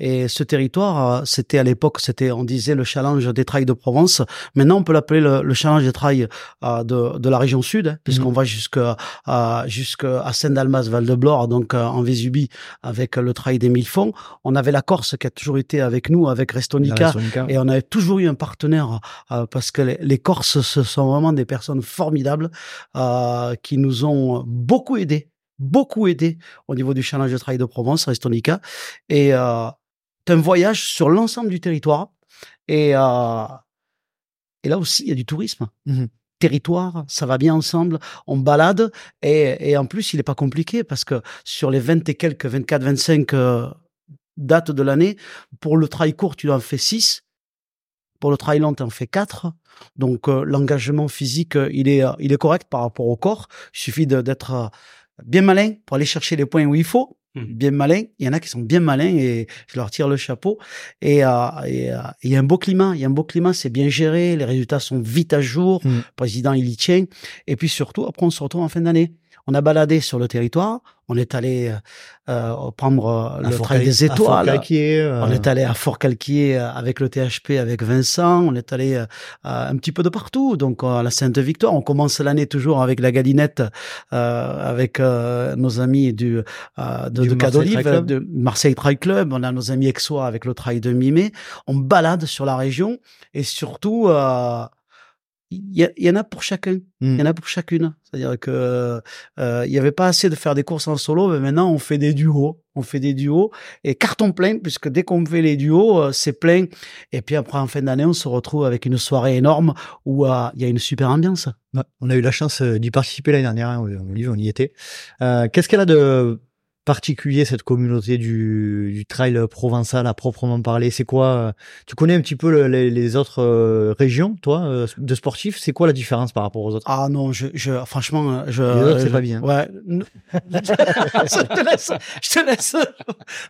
Et ce territoire euh, c'était à l'époque c'était on disait le challenge des trails de Provence. Maintenant on peut l'appeler le, le challenge des trails euh, de, de la région sud hein, puisqu'on va jusqu'à euh, jusqu'à Saint-Dalmas Val de Blore donc euh, en Vésubie avec le trail des mille fonds. On avait la Corse qui a toujours été avec nous avec Restonica. Et on avait toujours eu un partenaire parce que les, les Corses, ce sont vraiment des personnes formidables qui nous ont beaucoup aidés, beaucoup aidés au niveau du challenge de trail de Provence, Restonica. Et euh, c'est un voyage sur l'ensemble du territoire. Et, euh, et là aussi, il y a du tourisme. Mhm. Territoire, ça va bien ensemble, on balade et, et en plus il est pas compliqué parce que sur les 20 et quelques, 24, 25 euh, dates de l'année, pour le trail court tu en fais 6, pour le trail long tu en fais 4, donc euh, l'engagement physique euh, il est euh, il est correct par rapport au corps, il suffit d'être bien malin pour aller chercher les points où il faut, Mhm. bien malin, il y en a qui sont bien malins et je leur tire le chapeau. Et euh, et, euh, il y a un beau climat, il y a un beau climat, c'est bien géré, les résultats sont vite à jour, le président il y tient. Et puis surtout après on se retrouve en fin d'année. On a baladé sur le territoire, On est allé euh, prendre euh, À le Cal- des à étoiles. Calquier, euh, On est allé à Fort Calquier euh, avec le THP, avec Vincent. On est allé euh, un petit peu de partout. Donc à la Sainte-Victoire, on commence l'année toujours avec la galinette, euh, avec euh, nos amis du euh, de, Du de Marseille Cadolive, Trail Club. de Marseille Trail Club. On a nos amis Exois avec le trail de mi-mai. On balade sur la région et surtout. Il y, en a pour chacun, il Mm. y en a pour chacune. C'est-à-dire que euh, il y avait pas assez de faire des courses en solo, mais maintenant on fait des duos, on fait des duos et carton plein puisque dès qu'on fait les duos, euh, c'est plein. Et puis après en fin d'année, on se retrouve avec une soirée énorme où euh, il y a une super ambiance. Ouais, on a eu la chance d'y participer l'année dernière, hein, Olivier, on y était. Qu'est-ce qu'elle a de particulier cette communauté du, du trail provençal à proprement parler C'est quoi euh, Tu connais un petit peu le- les, les autres euh, régions, toi, euh, de sportifs? C'est quoi la différence par rapport aux autres? Ah non, je, je franchement, je. Les autres, c'est pas bien. Ouais. je te laisse, je te laisse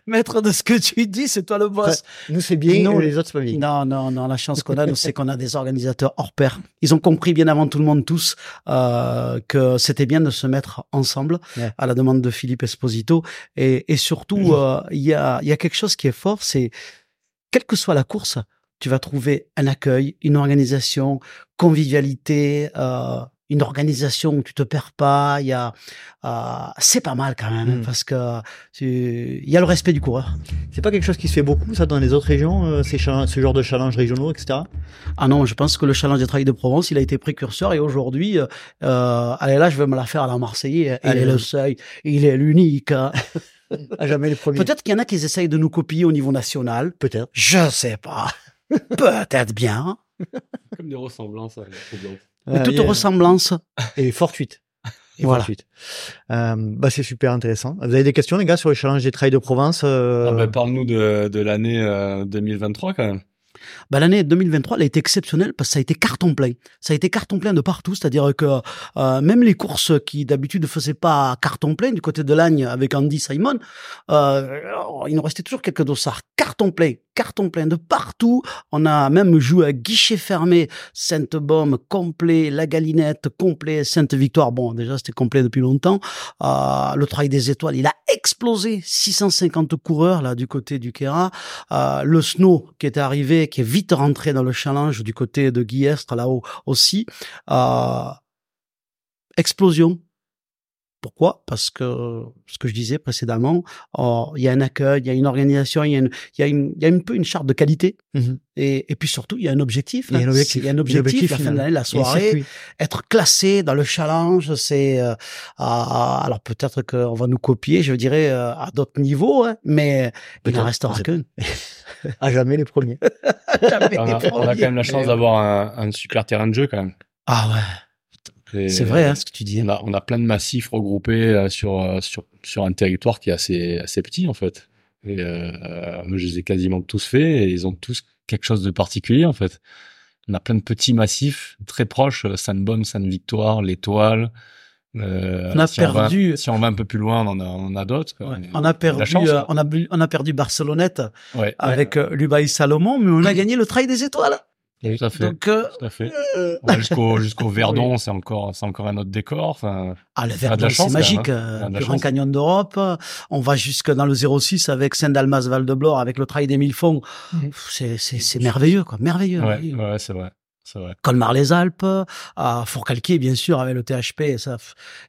maître de ce que tu dis. C'est toi le boss. Nous c'est bien, Non, les autres c'est pas bien. Non, non, non. La chance qu'on a, nous, c'est qu'on a des organisateurs hors pair. Ils ont compris bien avant tout le monde tous euh, que c'était bien de se mettre ensemble à la demande de Philippe Esposito. Et, et surtout, euh, il y a, il y a quelque chose qui est fort, c'est quelle que soit la course, tu vas trouver un accueil, une organisation, convivialité. Euh, une organisation où tu te perds pas, il y a, euh, c'est pas mal quand même Mm. parce que il y a le respect du coureur. C'est pas quelque chose qui se fait beaucoup ça dans les autres régions, euh, ces ce genre de challenges régionaux, etc. Ah non, je pense que le challenge des travail de Provence, il a été précurseur et aujourd'hui, euh, allez là, je vais me la faire à la Marseillais. Il Allez, est le seuil, il est l'unique. hein. À jamais les premiers. Peut-être qu'il y en a qui essayent de nous copier au niveau national. Peut-être. Je sais pas. Peut-être bien. Comme des ressemblances avec la Provence. Mais Euh, toute ressemblance. Et fortuite. Et Voilà. fortuite. Euh, bah c'est super intéressant. Vous avez des questions les gars sur les challenges des trails de Provence euh, Ah ben, Parle-nous de, de l'année euh, 2023 quand même. Bah, l'année 2023, elle a été exceptionnelle parce que ça a été carton plein. Ça a été carton plein de partout, c'est-à-dire que euh, même les courses qui d'habitude ne faisaient pas carton plein du côté de Lagne avec Andy Simon, euh, il nous restait toujours quelques dossards. Carton plein, carton plein de partout. On a même joué à guichet fermé, Sainte-Baume complet, La Galinette complet, Sainte-Victoire. Bon, déjà c'était complet depuis longtemps. Euh, le Trail des Étoiles, il a explosé. 650 coureurs là du côté du Kera. Euh, le snow qui était arrivé, qui est vite rentré dans le challenge du côté de Guillestre là-haut aussi. Euh, explosion. Pourquoi? Parce que ce que je disais précédemment, oh, il y a un accueil, il y a une organisation, il y a, une, il y a, une, il y a un peu une charte de qualité. Mhm. Et, et puis surtout, il y a un objectif. Il y a un hein. objectif. A un y a un objectif, objectif la fin de l'année, la soirée être classé dans le challenge, c'est euh, alors peut-être qu'on va nous copier, je dirais euh, à d'autres niveaux, hein, mais il n'en restera sait qu'un. À jamais les premiers. Jamais On les a, on a premiers. quand même la chance d'avoir un, un super terrain de jeu quand même. Ah ouais, c'est vrai hein, ce que tu dis. On a, on a plein de massifs regroupés euh, sur, euh, sur, sur un territoire qui est assez, assez petit en fait. Et euh, moi, je les ai quasiment tous faits et ils ont tous quelque chose de particulier en fait. On a plein de petits massifs très proches, Sainte-Baume, Sainte-Victoire, l'Étoile. Euh, On a si va- perdu- si on va un peu plus loin, on en a, on a d'autres. Ouais. On a perdu, chance, euh, on a, on a perdu Barcelonnette Ouais, avec euh, Lubaï Salomon, mais on a gagné le Trail des Étoiles. tout à fait. Donc, euh, tout à fait. On va jusqu'au jusqu'au Verdon, c'est encore c'est encore un autre décor. Enfin, ah, le Verdon, c'est chance, magique. hein. On plus grand canyon d'Europe. On va jusque dans le 06 avec Saint-Dalmas Val de Blore, avec le Trail des Mille Fonds. Mhm. C'est, c'est, c'est merveilleux, quoi. Merveilleux. ouais, merveilleux. ouais, c'est vrai. Colmar-les-Alpes, à Fourcalquier, bien sûr, avec le THP. Et, ça,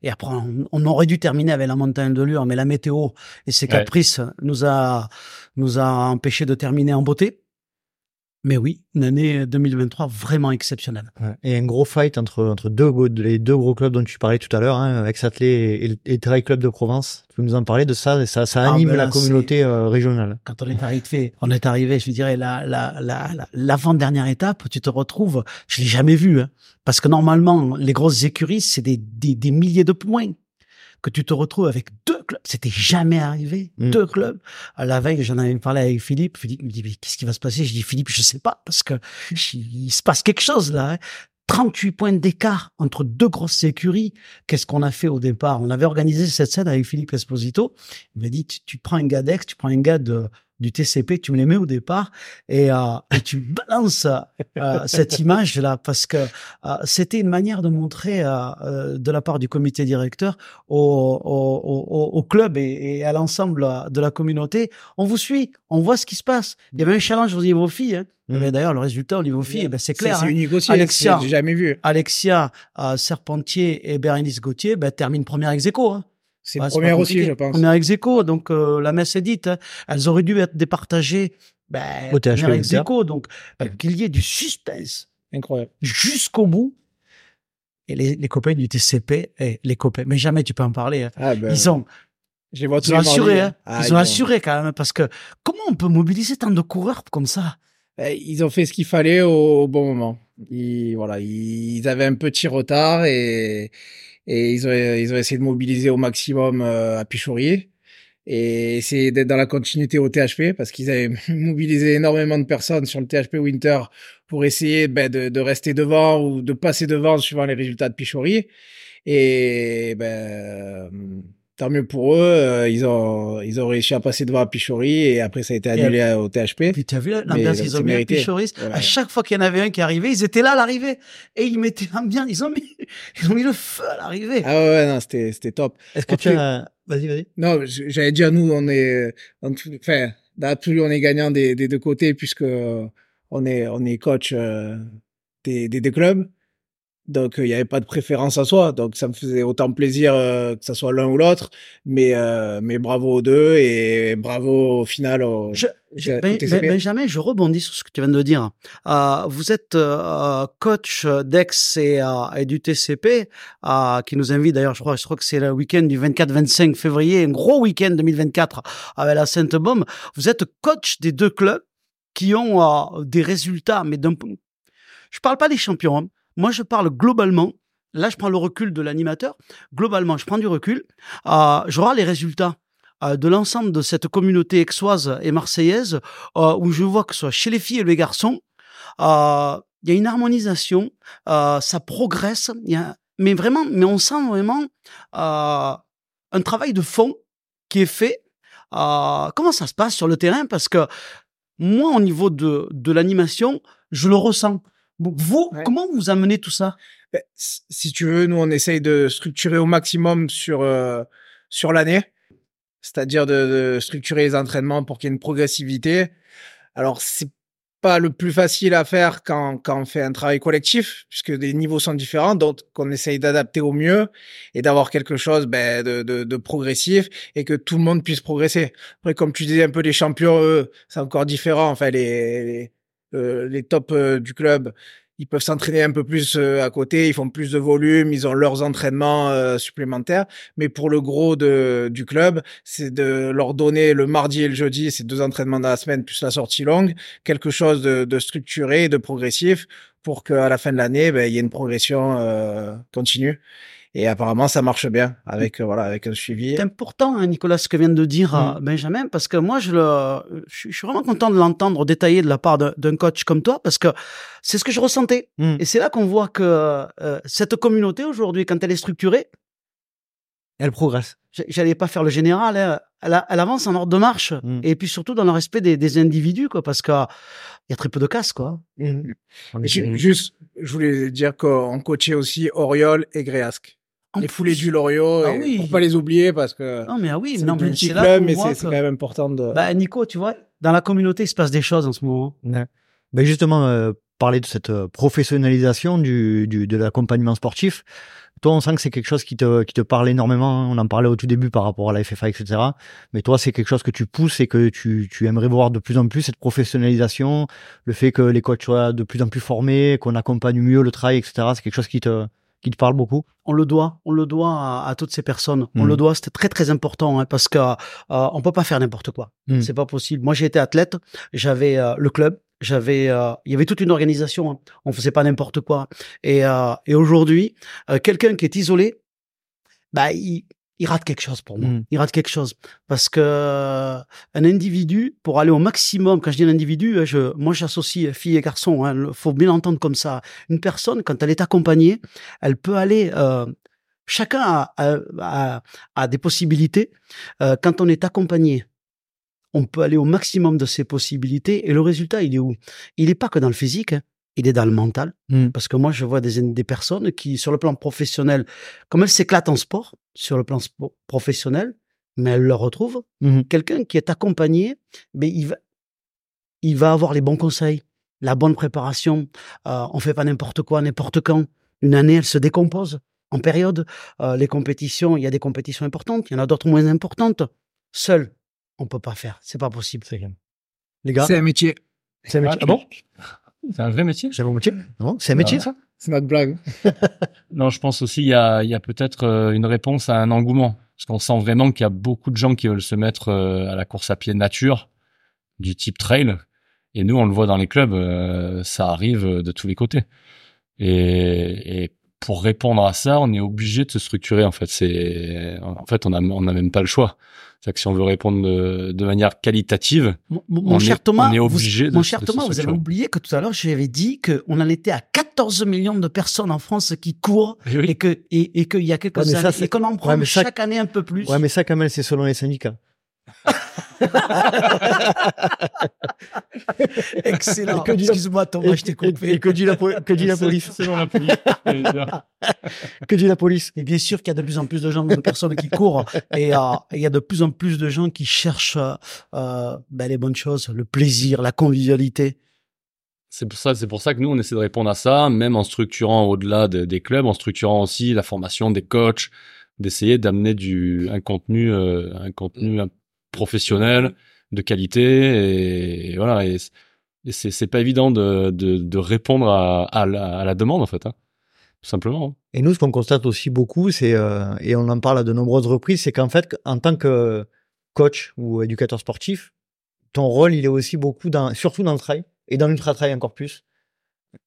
et après, on, on aurait dû terminer avec la montagne de Lure, mais la météo et ses Ouais. caprices nous a, nous a empêché de terminer en beauté. Mais oui, une année 2023 vraiment exceptionnelle. Ouais. Et un gros fight entre, entre deux, les deux gros clubs dont tu parlais tout à l'heure, hein, Aix-Athlé et, et et Trail Club de Provence. Tu peux nous en parler de ça et Ça, ça Ah, anime ben la communauté euh, régionale. Quand on est arrivé, on est arrivé, je dirais, la, la, la, la- l'avant-dernière étape, tu te retrouves, je l'ai jamais vu, hein, parce que normalement, les grosses écuries, c'est des, des, des milliers de points. Que tu te retrouves avec deux clubs, c'était jamais arrivé, Mm. deux clubs. À la veille, j'en avais parlé avec Philippe. Philippe me dit, mais qu'est-ce qui va se passer? Je dis, Philippe, je sais pas, parce que il se passe quelque chose là. hein. 38 points d'écart entre deux grosses écuries. Qu'est-ce qu'on a fait au départ? On avait organisé cette scène avec Philippe Esposito. Il m'a dit, tu, tu prends un gars d'Aix, tu prends un gars de, du TCP, tu me les mets au départ et, euh, et tu balances euh, cette image là parce que euh, c'était une manière de montrer de la part du comité directeur au, au, au, au club et, et à l'ensemble de la communauté. On vous suit, on voit ce qui se passe. Il y avait un challenge au niveau filles. Hein. Mais d'ailleurs, le résultat au niveau filles, eh ben, c'est clair. C'est hein. unique aussi. Alexia, j'ai jamais vu. Alexia Serpentier et Bérénice Gauthier ben, terminent première ex aequo, hein. C'est Ouais, première pas aussi, je pense. Première ex aequo, donc euh, la messe est dite. hein. Elles auraient dû être départagées. Ben, Au THP première ex Winter. aequo, donc euh, qu'il y ait du suspense Incroyable. jusqu'au bout. Et les, les copains du TCP, eh, les copains, mais jamais tu peux en parler. hein. Ah, ben, Ils ont, je les vois ils ont assuré, hein. Ah, ils ont ont- assuré quand même, parce que comment on peut mobiliser tant de coureurs comme ça? Eh, Ils ont fait ce qu'il fallait au, au bon moment. Ils, voilà, ils avaient un petit retard et, et ils ont, ils ont essayé de mobiliser au maximum euh, à Pichourier et essayer d'être dans la continuité au THP parce qu'ils avaient mobilisé énormément de personnes sur le THP Winter pour essayer ben, de, de rester devant ou de passer devant suivant les résultats de Pichourier. Et ben, tant mieux pour eux, euh, ils ont, ils ont réussi à passer devant à Pichouri et après ça a été annulé à- au THP. Tu as vu l'ambiance qu'ils ont mis à Ouais. À chaque fois qu'il y en avait un qui arrivait, ils étaient là à l'arrivée. Et ils mettaient l'ambiance, ils ont mis, ils ont mis le feu à l'arrivée. Ah ouais, ouais, non, c'était, c'était top. Est-ce que tu as... Vas-y, vas-y. Non, j'allais dire, nous, on est, enfin, dans l'absolu, on est gagnant des, des deux côtés puisque on est, on est coach euh, des, des deux clubs. Donc, euh, il n'y avait pas de préférence à soi. Donc, ça me faisait autant plaisir euh, que ça soit l'un ou l'autre. Mais, euh, mais bravo aux deux et bravo au final au, Je, je- Ben-. Ben- Benjamin, je rebondis sur ce que tu viens de dire. Euh, vous êtes coach d'Ex et, et du TCP, qui nous invite d'ailleurs, je crois, je crois que c'est le week-end du 24-25 février, un gros week-end 2024 avec la Sainte-Baume. Vous êtes coach des deux clubs qui ont des résultats, mais d'un point- je parle pas des champions. hein. Moi, je parle globalement. Là, je prends le recul de l'animateur. Globalement, je prends du recul. Euh, je regarde les résultats euh, de l'ensemble de cette communauté aixoise et marseillaise, euh, où je vois que ce soit chez les filles et les garçons, euh, il y a une harmonisation, ça progresse, a, mais vraiment, mais on sent vraiment un travail de fond qui est fait. Comment ça se passe sur le terrain? Parce que moi, au niveau de l'animation, je le ressens. Donc, vous, Ouais. comment vous amenez tout ça? Ben, si tu veux, nous, on essaye de structurer au maximum sur, euh, sur l'année. C'est-à-dire de, de structurer les entraînements pour qu'il y ait une progressivité. Alors, c'est pas le plus facile à faire quand, quand on fait un travail collectif, puisque les niveaux sont différents, donc qu'on essaye d'adapter au mieux et d'avoir quelque chose ben, de, de, de progressif et que tout le monde puisse progresser. Après, comme tu disais un peu les champions, eux, c'est encore différent. Enfin, les, les, les tops euh, du club, ils peuvent s'entraîner un peu plus euh, à côté, ils font plus de volume, ils ont leurs entraînements euh, supplémentaires. Mais pour le gros de, du club, c'est de leur donner le mardi et le jeudi, ces deux entraînements dans la semaine plus la sortie longue, quelque chose de, de structuré, de progressif, pour qu'à la fin de l'année, ben, il y ait une progression euh, continue. Et apparemment, ça marche bien avec euh, voilà avec un suivi. C'est important, hein, Nicolas, ce que vient de dire Mm. euh, Benjamin, parce que moi, je, le, je, suis- je suis vraiment content de l'entendre détaillé de la part d'un- coach comme toi, parce que c'est ce que je ressentais. Mm. Et c'est là qu'on voit que euh, cette communauté aujourd'hui, quand elle est structurée, Elle progresse. j'allais pas faire le général, hein, elle, a- elle avance en ordre de marche, Mm. et puis surtout dans le respect des, des individus, quoi, parce qu'il y a très peu de casse, quoi. Juste, je voulais dire qu'on coachait aussi Oriol et Gréasque. En Les plus. foulées du Loriot, Ah oui. pour pas les oublier parce que Non, mais ah oui, c'est non, mais c'est là mais c'est que- quand même important de. Bah, Nico, tu vois, dans la communauté, il se passe des choses en ce moment. Ouais. Ben justement, euh, parler de cette euh, professionnalisation du, du, de l'accompagnement sportif. Toi, on sent que c'est quelque chose qui te, qui te parle énormément. On en parlait au tout début par rapport à la FFA, etc. Mais toi, c'est quelque chose que tu pousses et que tu, tu aimerais voir de plus en plus, cette professionnalisation, le fait que les coachs soient de plus en plus formés, qu'on accompagne mieux le travail, etc. C'est quelque chose qui te, qui te parle beaucoup. on le doit, on le doit à, à toutes ces personnes. On le doit, c'était très très important hein, parce que euh, on peut pas faire n'importe quoi. Mhm. C'est pas possible. Moi, j'ai été athlète, j'avais euh, le club, j'avais, euh, il y avait toute une organisation. hein. On faisait pas n'importe quoi. Et, euh, et aujourd'hui, euh, quelqu'un qui est isolé, bah il, il rate quelque chose pour moi. Mhm. Il rate quelque chose parce que euh, un individu pour aller au maximum. Quand je dis un individu, hein, je, moi j'associe filles et garçons. Hein, le- faut bien l'entendre comme ça. Une personne, quand elle est accompagnée, elle peut aller. euh, chacun a, a, a- a des possibilités. Euh, quand on est accompagné, on peut aller au maximum de ses possibilités. Et le résultat, il est où? Il est pas que dans le physique. hein. Il est dans le mental. Mm. Parce que moi, je vois des, des personnes qui, sur le plan professionnel, comme elles s'éclatent en sport, sur le plan professionnel, mais elles le retrouvent. Mhm. Quelqu'un qui est accompagné, mais il va, il va avoir les bons conseils, la bonne préparation. Euh, on fait pas n'importe quoi, n'importe quand. Une année, elle se décompose en période. Euh, les compétitions, il y a des compétitions importantes, il y en a d'autres moins importantes. Seul, on peut pas faire. C'est pas possible. Les gars, C'est un métier. c'est un métier. Ah bon? C'est un vrai métier C'est un métier Non, c'est un métier ça C'est notre blague. Non, je pense aussi il y a, il y a peut-être euh, une réponse à un engouement. Parce qu'on sent vraiment qu'il y a beaucoup de gens qui veulent se mettre euh, à la course à pied nature, du type trail. Et nous, on le voit dans les clubs, euh, ça arrive de tous les côtés. Et, et pour répondre à ça, on est obligé de se structurer. En fait, c'est, en fait, on a, on n'a même pas le choix. C'est que si on veut répondre de, de manière qualitative, Mon, mon On cher est- Thomas, on est vous- obligé de mon se- cher de se Thomas, vous avez oublié que tout à l'heure, j'avais dit qu'on en était à 14 millions de personnes en France qui courent Eh oui. et que et, et qu'il y a quelques Ouais, ça, années c'est- et qu'on en prend Ouais, ça- chaque année un peu plus. Ouais, mais ça, Kamel, c'est selon les syndicats. Excellent. Excuse-moi Thomas, je t'ai coupé. et que dit la, que dit la police dans la police. Que dit la police? Et bien sûr qu'il y a de plus en plus de gens, de personnes qui courent, et euh, il y a de plus en plus de gens qui cherchent euh, euh, ben, les bonnes choses, le plaisir, la convivialité. C'est pour ça, c'est pour ça que nous on essaie de répondre à ça, même en structurant au-delà de- des clubs, en structurant aussi la formation des coachs, d'essayer d'amener du un contenu, euh, un contenu un- professionnel de qualité et, et voilà. Et, c'est pas évident de de, répondre à, à la demande en fait, hein, tout simplement. hein. Et nous, ce qu'on constate aussi beaucoup, c'est euh, et on en parle à de nombreuses reprises, c'est qu'en fait, en tant que coach ou éducateur sportif, ton rôle, il est aussi beaucoup dans, surtout dans le trail et dans l'ultra trail encore plus.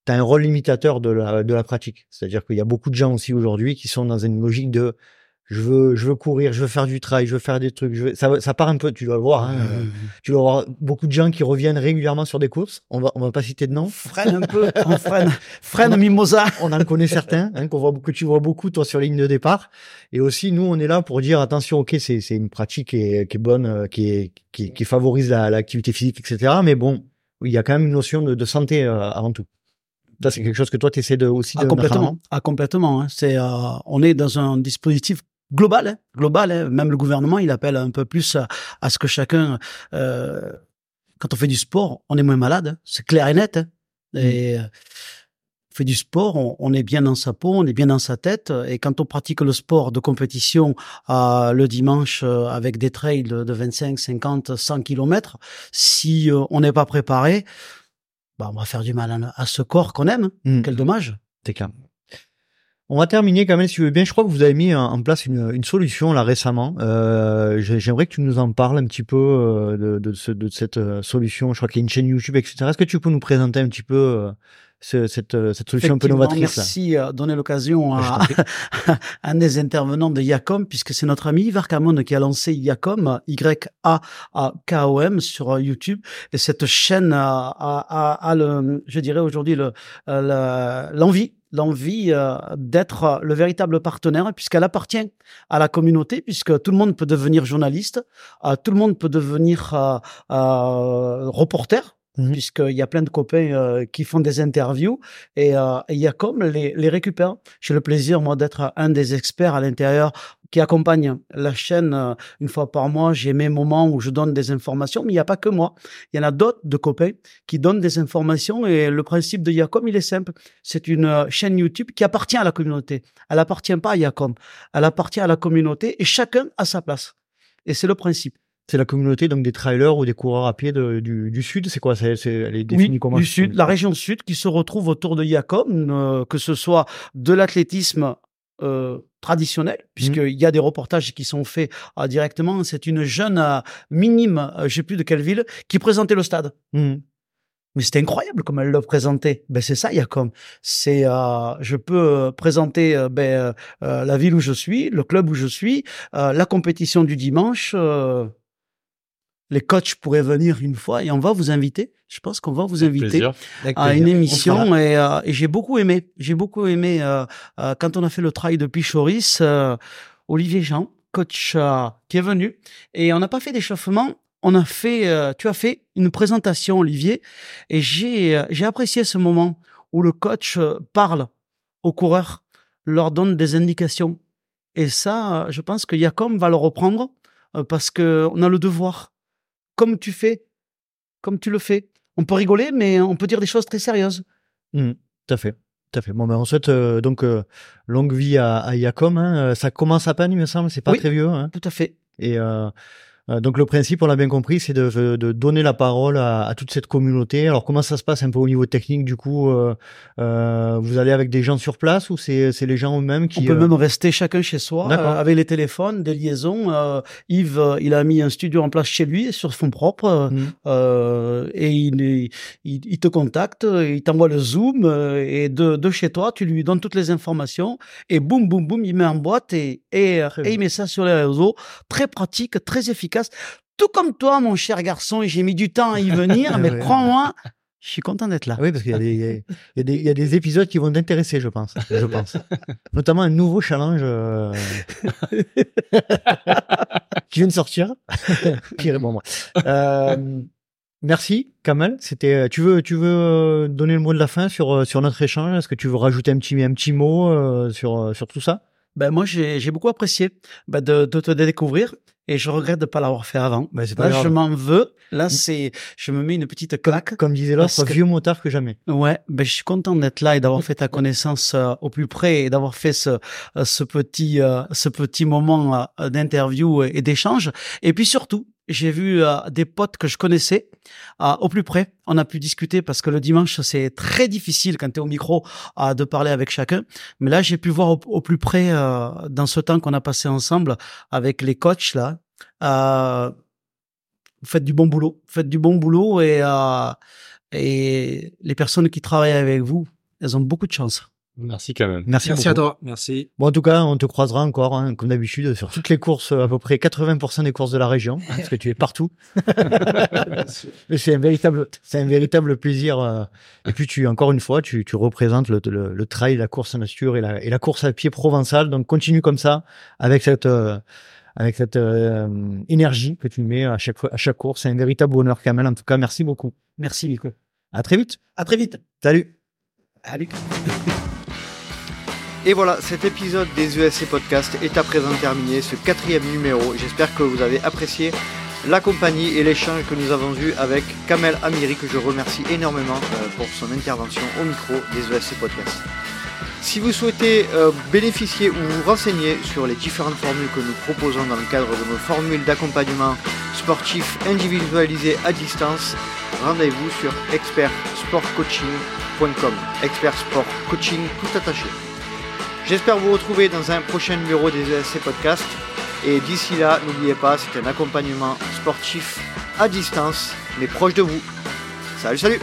Tu as un rôle limitateur de la, de la pratique. C'est-à-dire qu'il y a beaucoup de gens aussi aujourd'hui qui sont dans une logique de je veux, je veux courir, je veux faire du trail, je veux faire des trucs. Je veux... ça, ça part un peu, tu dois le voir. Hein, tu dois avoir beaucoup de gens qui reviennent régulièrement sur des courses. On va, on va pas citer de nom. Freine un peu, on freine, freine Mimosa. On en connaît certains, hein, qu'on voit, que tu vois beaucoup, toi, sur les lignes de départ. Et aussi, nous, on est là pour dire, attention, ok, c'est, c'est une pratique qui est, qui est bonne, euh, qui, est, qui, qui favorise la- l'activité physique, etc. Mais bon, il y a quand même une notion de, de santé euh, avant tout. Ça, c'est quelque chose que toi, tu essaies de, aussi de Ah, mettre en complètement. Ah, complètement. hein. C'est, euh, on est dans un dispositif global, hein, global. hein. Même le gouvernement, il appelle un peu plus à, à ce que chacun, euh, quand on fait du sport, on est moins malade. hein. C'est clair et net. hein. Et euh, on fait du sport, on, on est bien dans sa peau, on est bien dans sa tête. Et quand on pratique le sport de compétition euh, le dimanche euh, avec des trails de, de 25, 50, 100 kilomètres, si euh, on n'est pas préparé, bah, on va faire du mal à, à ce corps qu'on aime. Mm. Quel dommage. C'est clair. On va terminer quand même, si tu veux bien. Je crois que vous avez mis en- place une, une solution là récemment. Euh, j'ai- J'aimerais que tu nous en parles un petit peu euh, de, de, ce- de cette euh, solution. Je crois qu'il y a une chaîne YouTube, etc. Est-ce que tu peux nous présenter un petit peu euh, ce- cette, cette solution un peu novatrice Merci de donner l'occasion à, à un des intervenants de Yacom, puisque c'est notre ami Yves Arcamon qui a lancé Yacom, Y-A-K-O-M sur YouTube. Et cette chaîne a, a, a- a le, je dirais aujourd'hui, le, euh, le- l'envie euh, d'être le véritable partenaire puisqu'elle appartient à la communauté puisque tout le monde peut devenir journaliste euh, tout le monde peut devenir euh, euh, reporter Mhm. puisqu'il y a plein de copains euh, qui font des interviews et euh, il y a les, les récupère. J'ai le plaisir, moi, d'être un des experts à l'intérieur qui accompagne la chaîne euh, une fois par mois. J'ai mes moments où je donne des informations, mais il n'y a pas que moi. Il y en a d'autres de copains qui donnent des informations et le principe de Yacom, il est simple. C'est une euh, chaîne YouTube qui appartient à la communauté. Elle appartient pas à Yacom. Elle appartient à la communauté et chacun a sa place. Et c'est le principe. C'est la communauté donc des trailers ou des coureurs à pied de- du, du sud. C'est quoi? C'est, c'est, Elle est définie Oui, comment? du sud, la région sud qui se retrouve autour de Yacom, euh, que ce soit de l'athlétisme euh, traditionnel, puisqu'il y a des reportages qui sont faits euh, directement. C'est une jeune euh, minime, euh, je sais plus de quelle ville, qui présentait le stade. Mhm. Mais c'était incroyable comme elle le présentait. Ben c'est ça, Yacom. C'est, je peux présenter ben, la ville où je suis, le club où je suis, la compétition du dimanche. Les coachs pourraient venir une fois et on va vous inviter. Je pense qu'on va vous inviter Plaisir. À une émission et, euh, et j'ai beaucoup aimé. J'ai beaucoup aimé euh, euh, quand on a fait le trail de Pichoris, euh, Olivier Jean, coach euh, qui est venu et on n'a pas fait d'échauffement. on a fait, euh, tu as fait une présentation, Olivier, et j'ai euh, j'ai apprécié ce moment où le coach parle aux coureurs, leur donne des indications. Et ça, je pense que Yacom va le reprendre parce que on a le devoir, comme tu fais, comme tu le fais. On peut rigoler, mais on peut dire des choses très sérieuses. Mhm, tout à fait. Tout à fait. Bon, ben, on souhaite euh, donc euh, longue vie à, à Yacom. Hein. Euh, Ça commence à peine, il me semble. C'est pas Oui. très vieux. Hein. Tout à fait. Et euh, donc le principe, on l'a bien compris, c'est de, de donner la parole à, à toute cette communauté. Alors comment ça se passe un peu au niveau technique du coup euh, euh, Vous allez avec des gens sur place ou c'est les gens eux-mêmes qui On peut euh, même rester chacun chez soi euh, avec les téléphones, des liaisons. Euh, Yves, euh, il a mis un studio en place chez lui sur fonds propres Mhm. euh, et il, il, il te contacte, il t'envoie le zoom euh, et de, de chez toi, tu lui donnes toutes les informations et boum boum boum, il met en boîte et et, euh, il met ça sur les réseaux. Très pratique, très efficace. Tout comme toi, mon cher garçon, et j'ai mis du temps à y venir, mais crois-moi, je suis content d'être là. Oui, parce qu'il y, a des- y y y a épisodes qui vont t'intéresser, je pense. Je pense. Notamment un nouveau challenge euh, qui vient de sortir. Pire, bon. Euh, merci, Kamel. C'était. Tu veux, tu veux euh, donner le mot de la fin sur euh, sur notre échange? Est-ce que tu veux rajouter un petit un petit mot euh, sur euh, sur tout ça? Ben moi j'ai j'ai beaucoup apprécié ben, de, de te découvrir et je regrette de pas l'avoir fait avant. Ben, c'est pas Là grave. je m'en veux. Là c'est je me mets une petite claque. Comme disait l'autre, Parce que- vieux motard que jamais. Ouais, ben je suis content d'être là et d'avoir fait ta connaissance euh, au plus près et d'avoir fait ce euh, ce petit euh, ce petit moment euh, d'interview et d'échange. Et puis surtout, j'ai vu euh, des potes que je connaissais euh, au plus près. On a pu discuter parce que le dimanche c'est très difficile quand tu es au micro euh, de parler avec chacun. Mais là, j'ai pu voir au, plus près euh, dans ce temps qu'on a passé ensemble avec les coachs là. Euh, faites du bon boulot, faites du bon boulot et euh, et les personnes qui travaillent avec vous, elles ont beaucoup de chance. Merci quand même. Merci, Merci à toi. Merci. Bon, en tout cas, on te croisera encore, hein, comme d'habitude, sur toutes les courses, à peu près 80% des courses de la région, hein, parce que tu es partout. Mais c'est un véritable, c'est un véritable plaisir. euh, et puis, tu, encore une fois, tu, tu représentes le, le, le trail, la course nature et la, et la course à pied provençale. Donc, continue comme ça, avec cette, euh, avec cette euh, énergie que tu mets à chaque fois, à chaque course. C'est un véritable bonheur, Kamel. En tout cas, merci beaucoup. Merci Nico. À très vite. À très vite. Salut. Allez. Et voilà, cet épisode des ESC Podcast est à présent terminé, ce quatrième numéro. J'espère que vous avez apprécié la compagnie et l'échange que nous avons eu avec Kamel Amiri, que je remercie énormément euh, pour son intervention au micro des ESC Podcast. Si vous souhaitez euh, bénéficier ou vous renseigner sur les différentes formules que nous proposons dans le cadre de nos formules d'accompagnement sportif individualisé à distance, rendez-vous sur expertsportcoaching.com. Expert Coaching tout attaché. J'espère vous retrouver dans un prochain numéro des ESC Podcast. Et d'ici là, n'oubliez pas, c'est un accompagnement sportif à distance, mais proche de vous. Salut, salut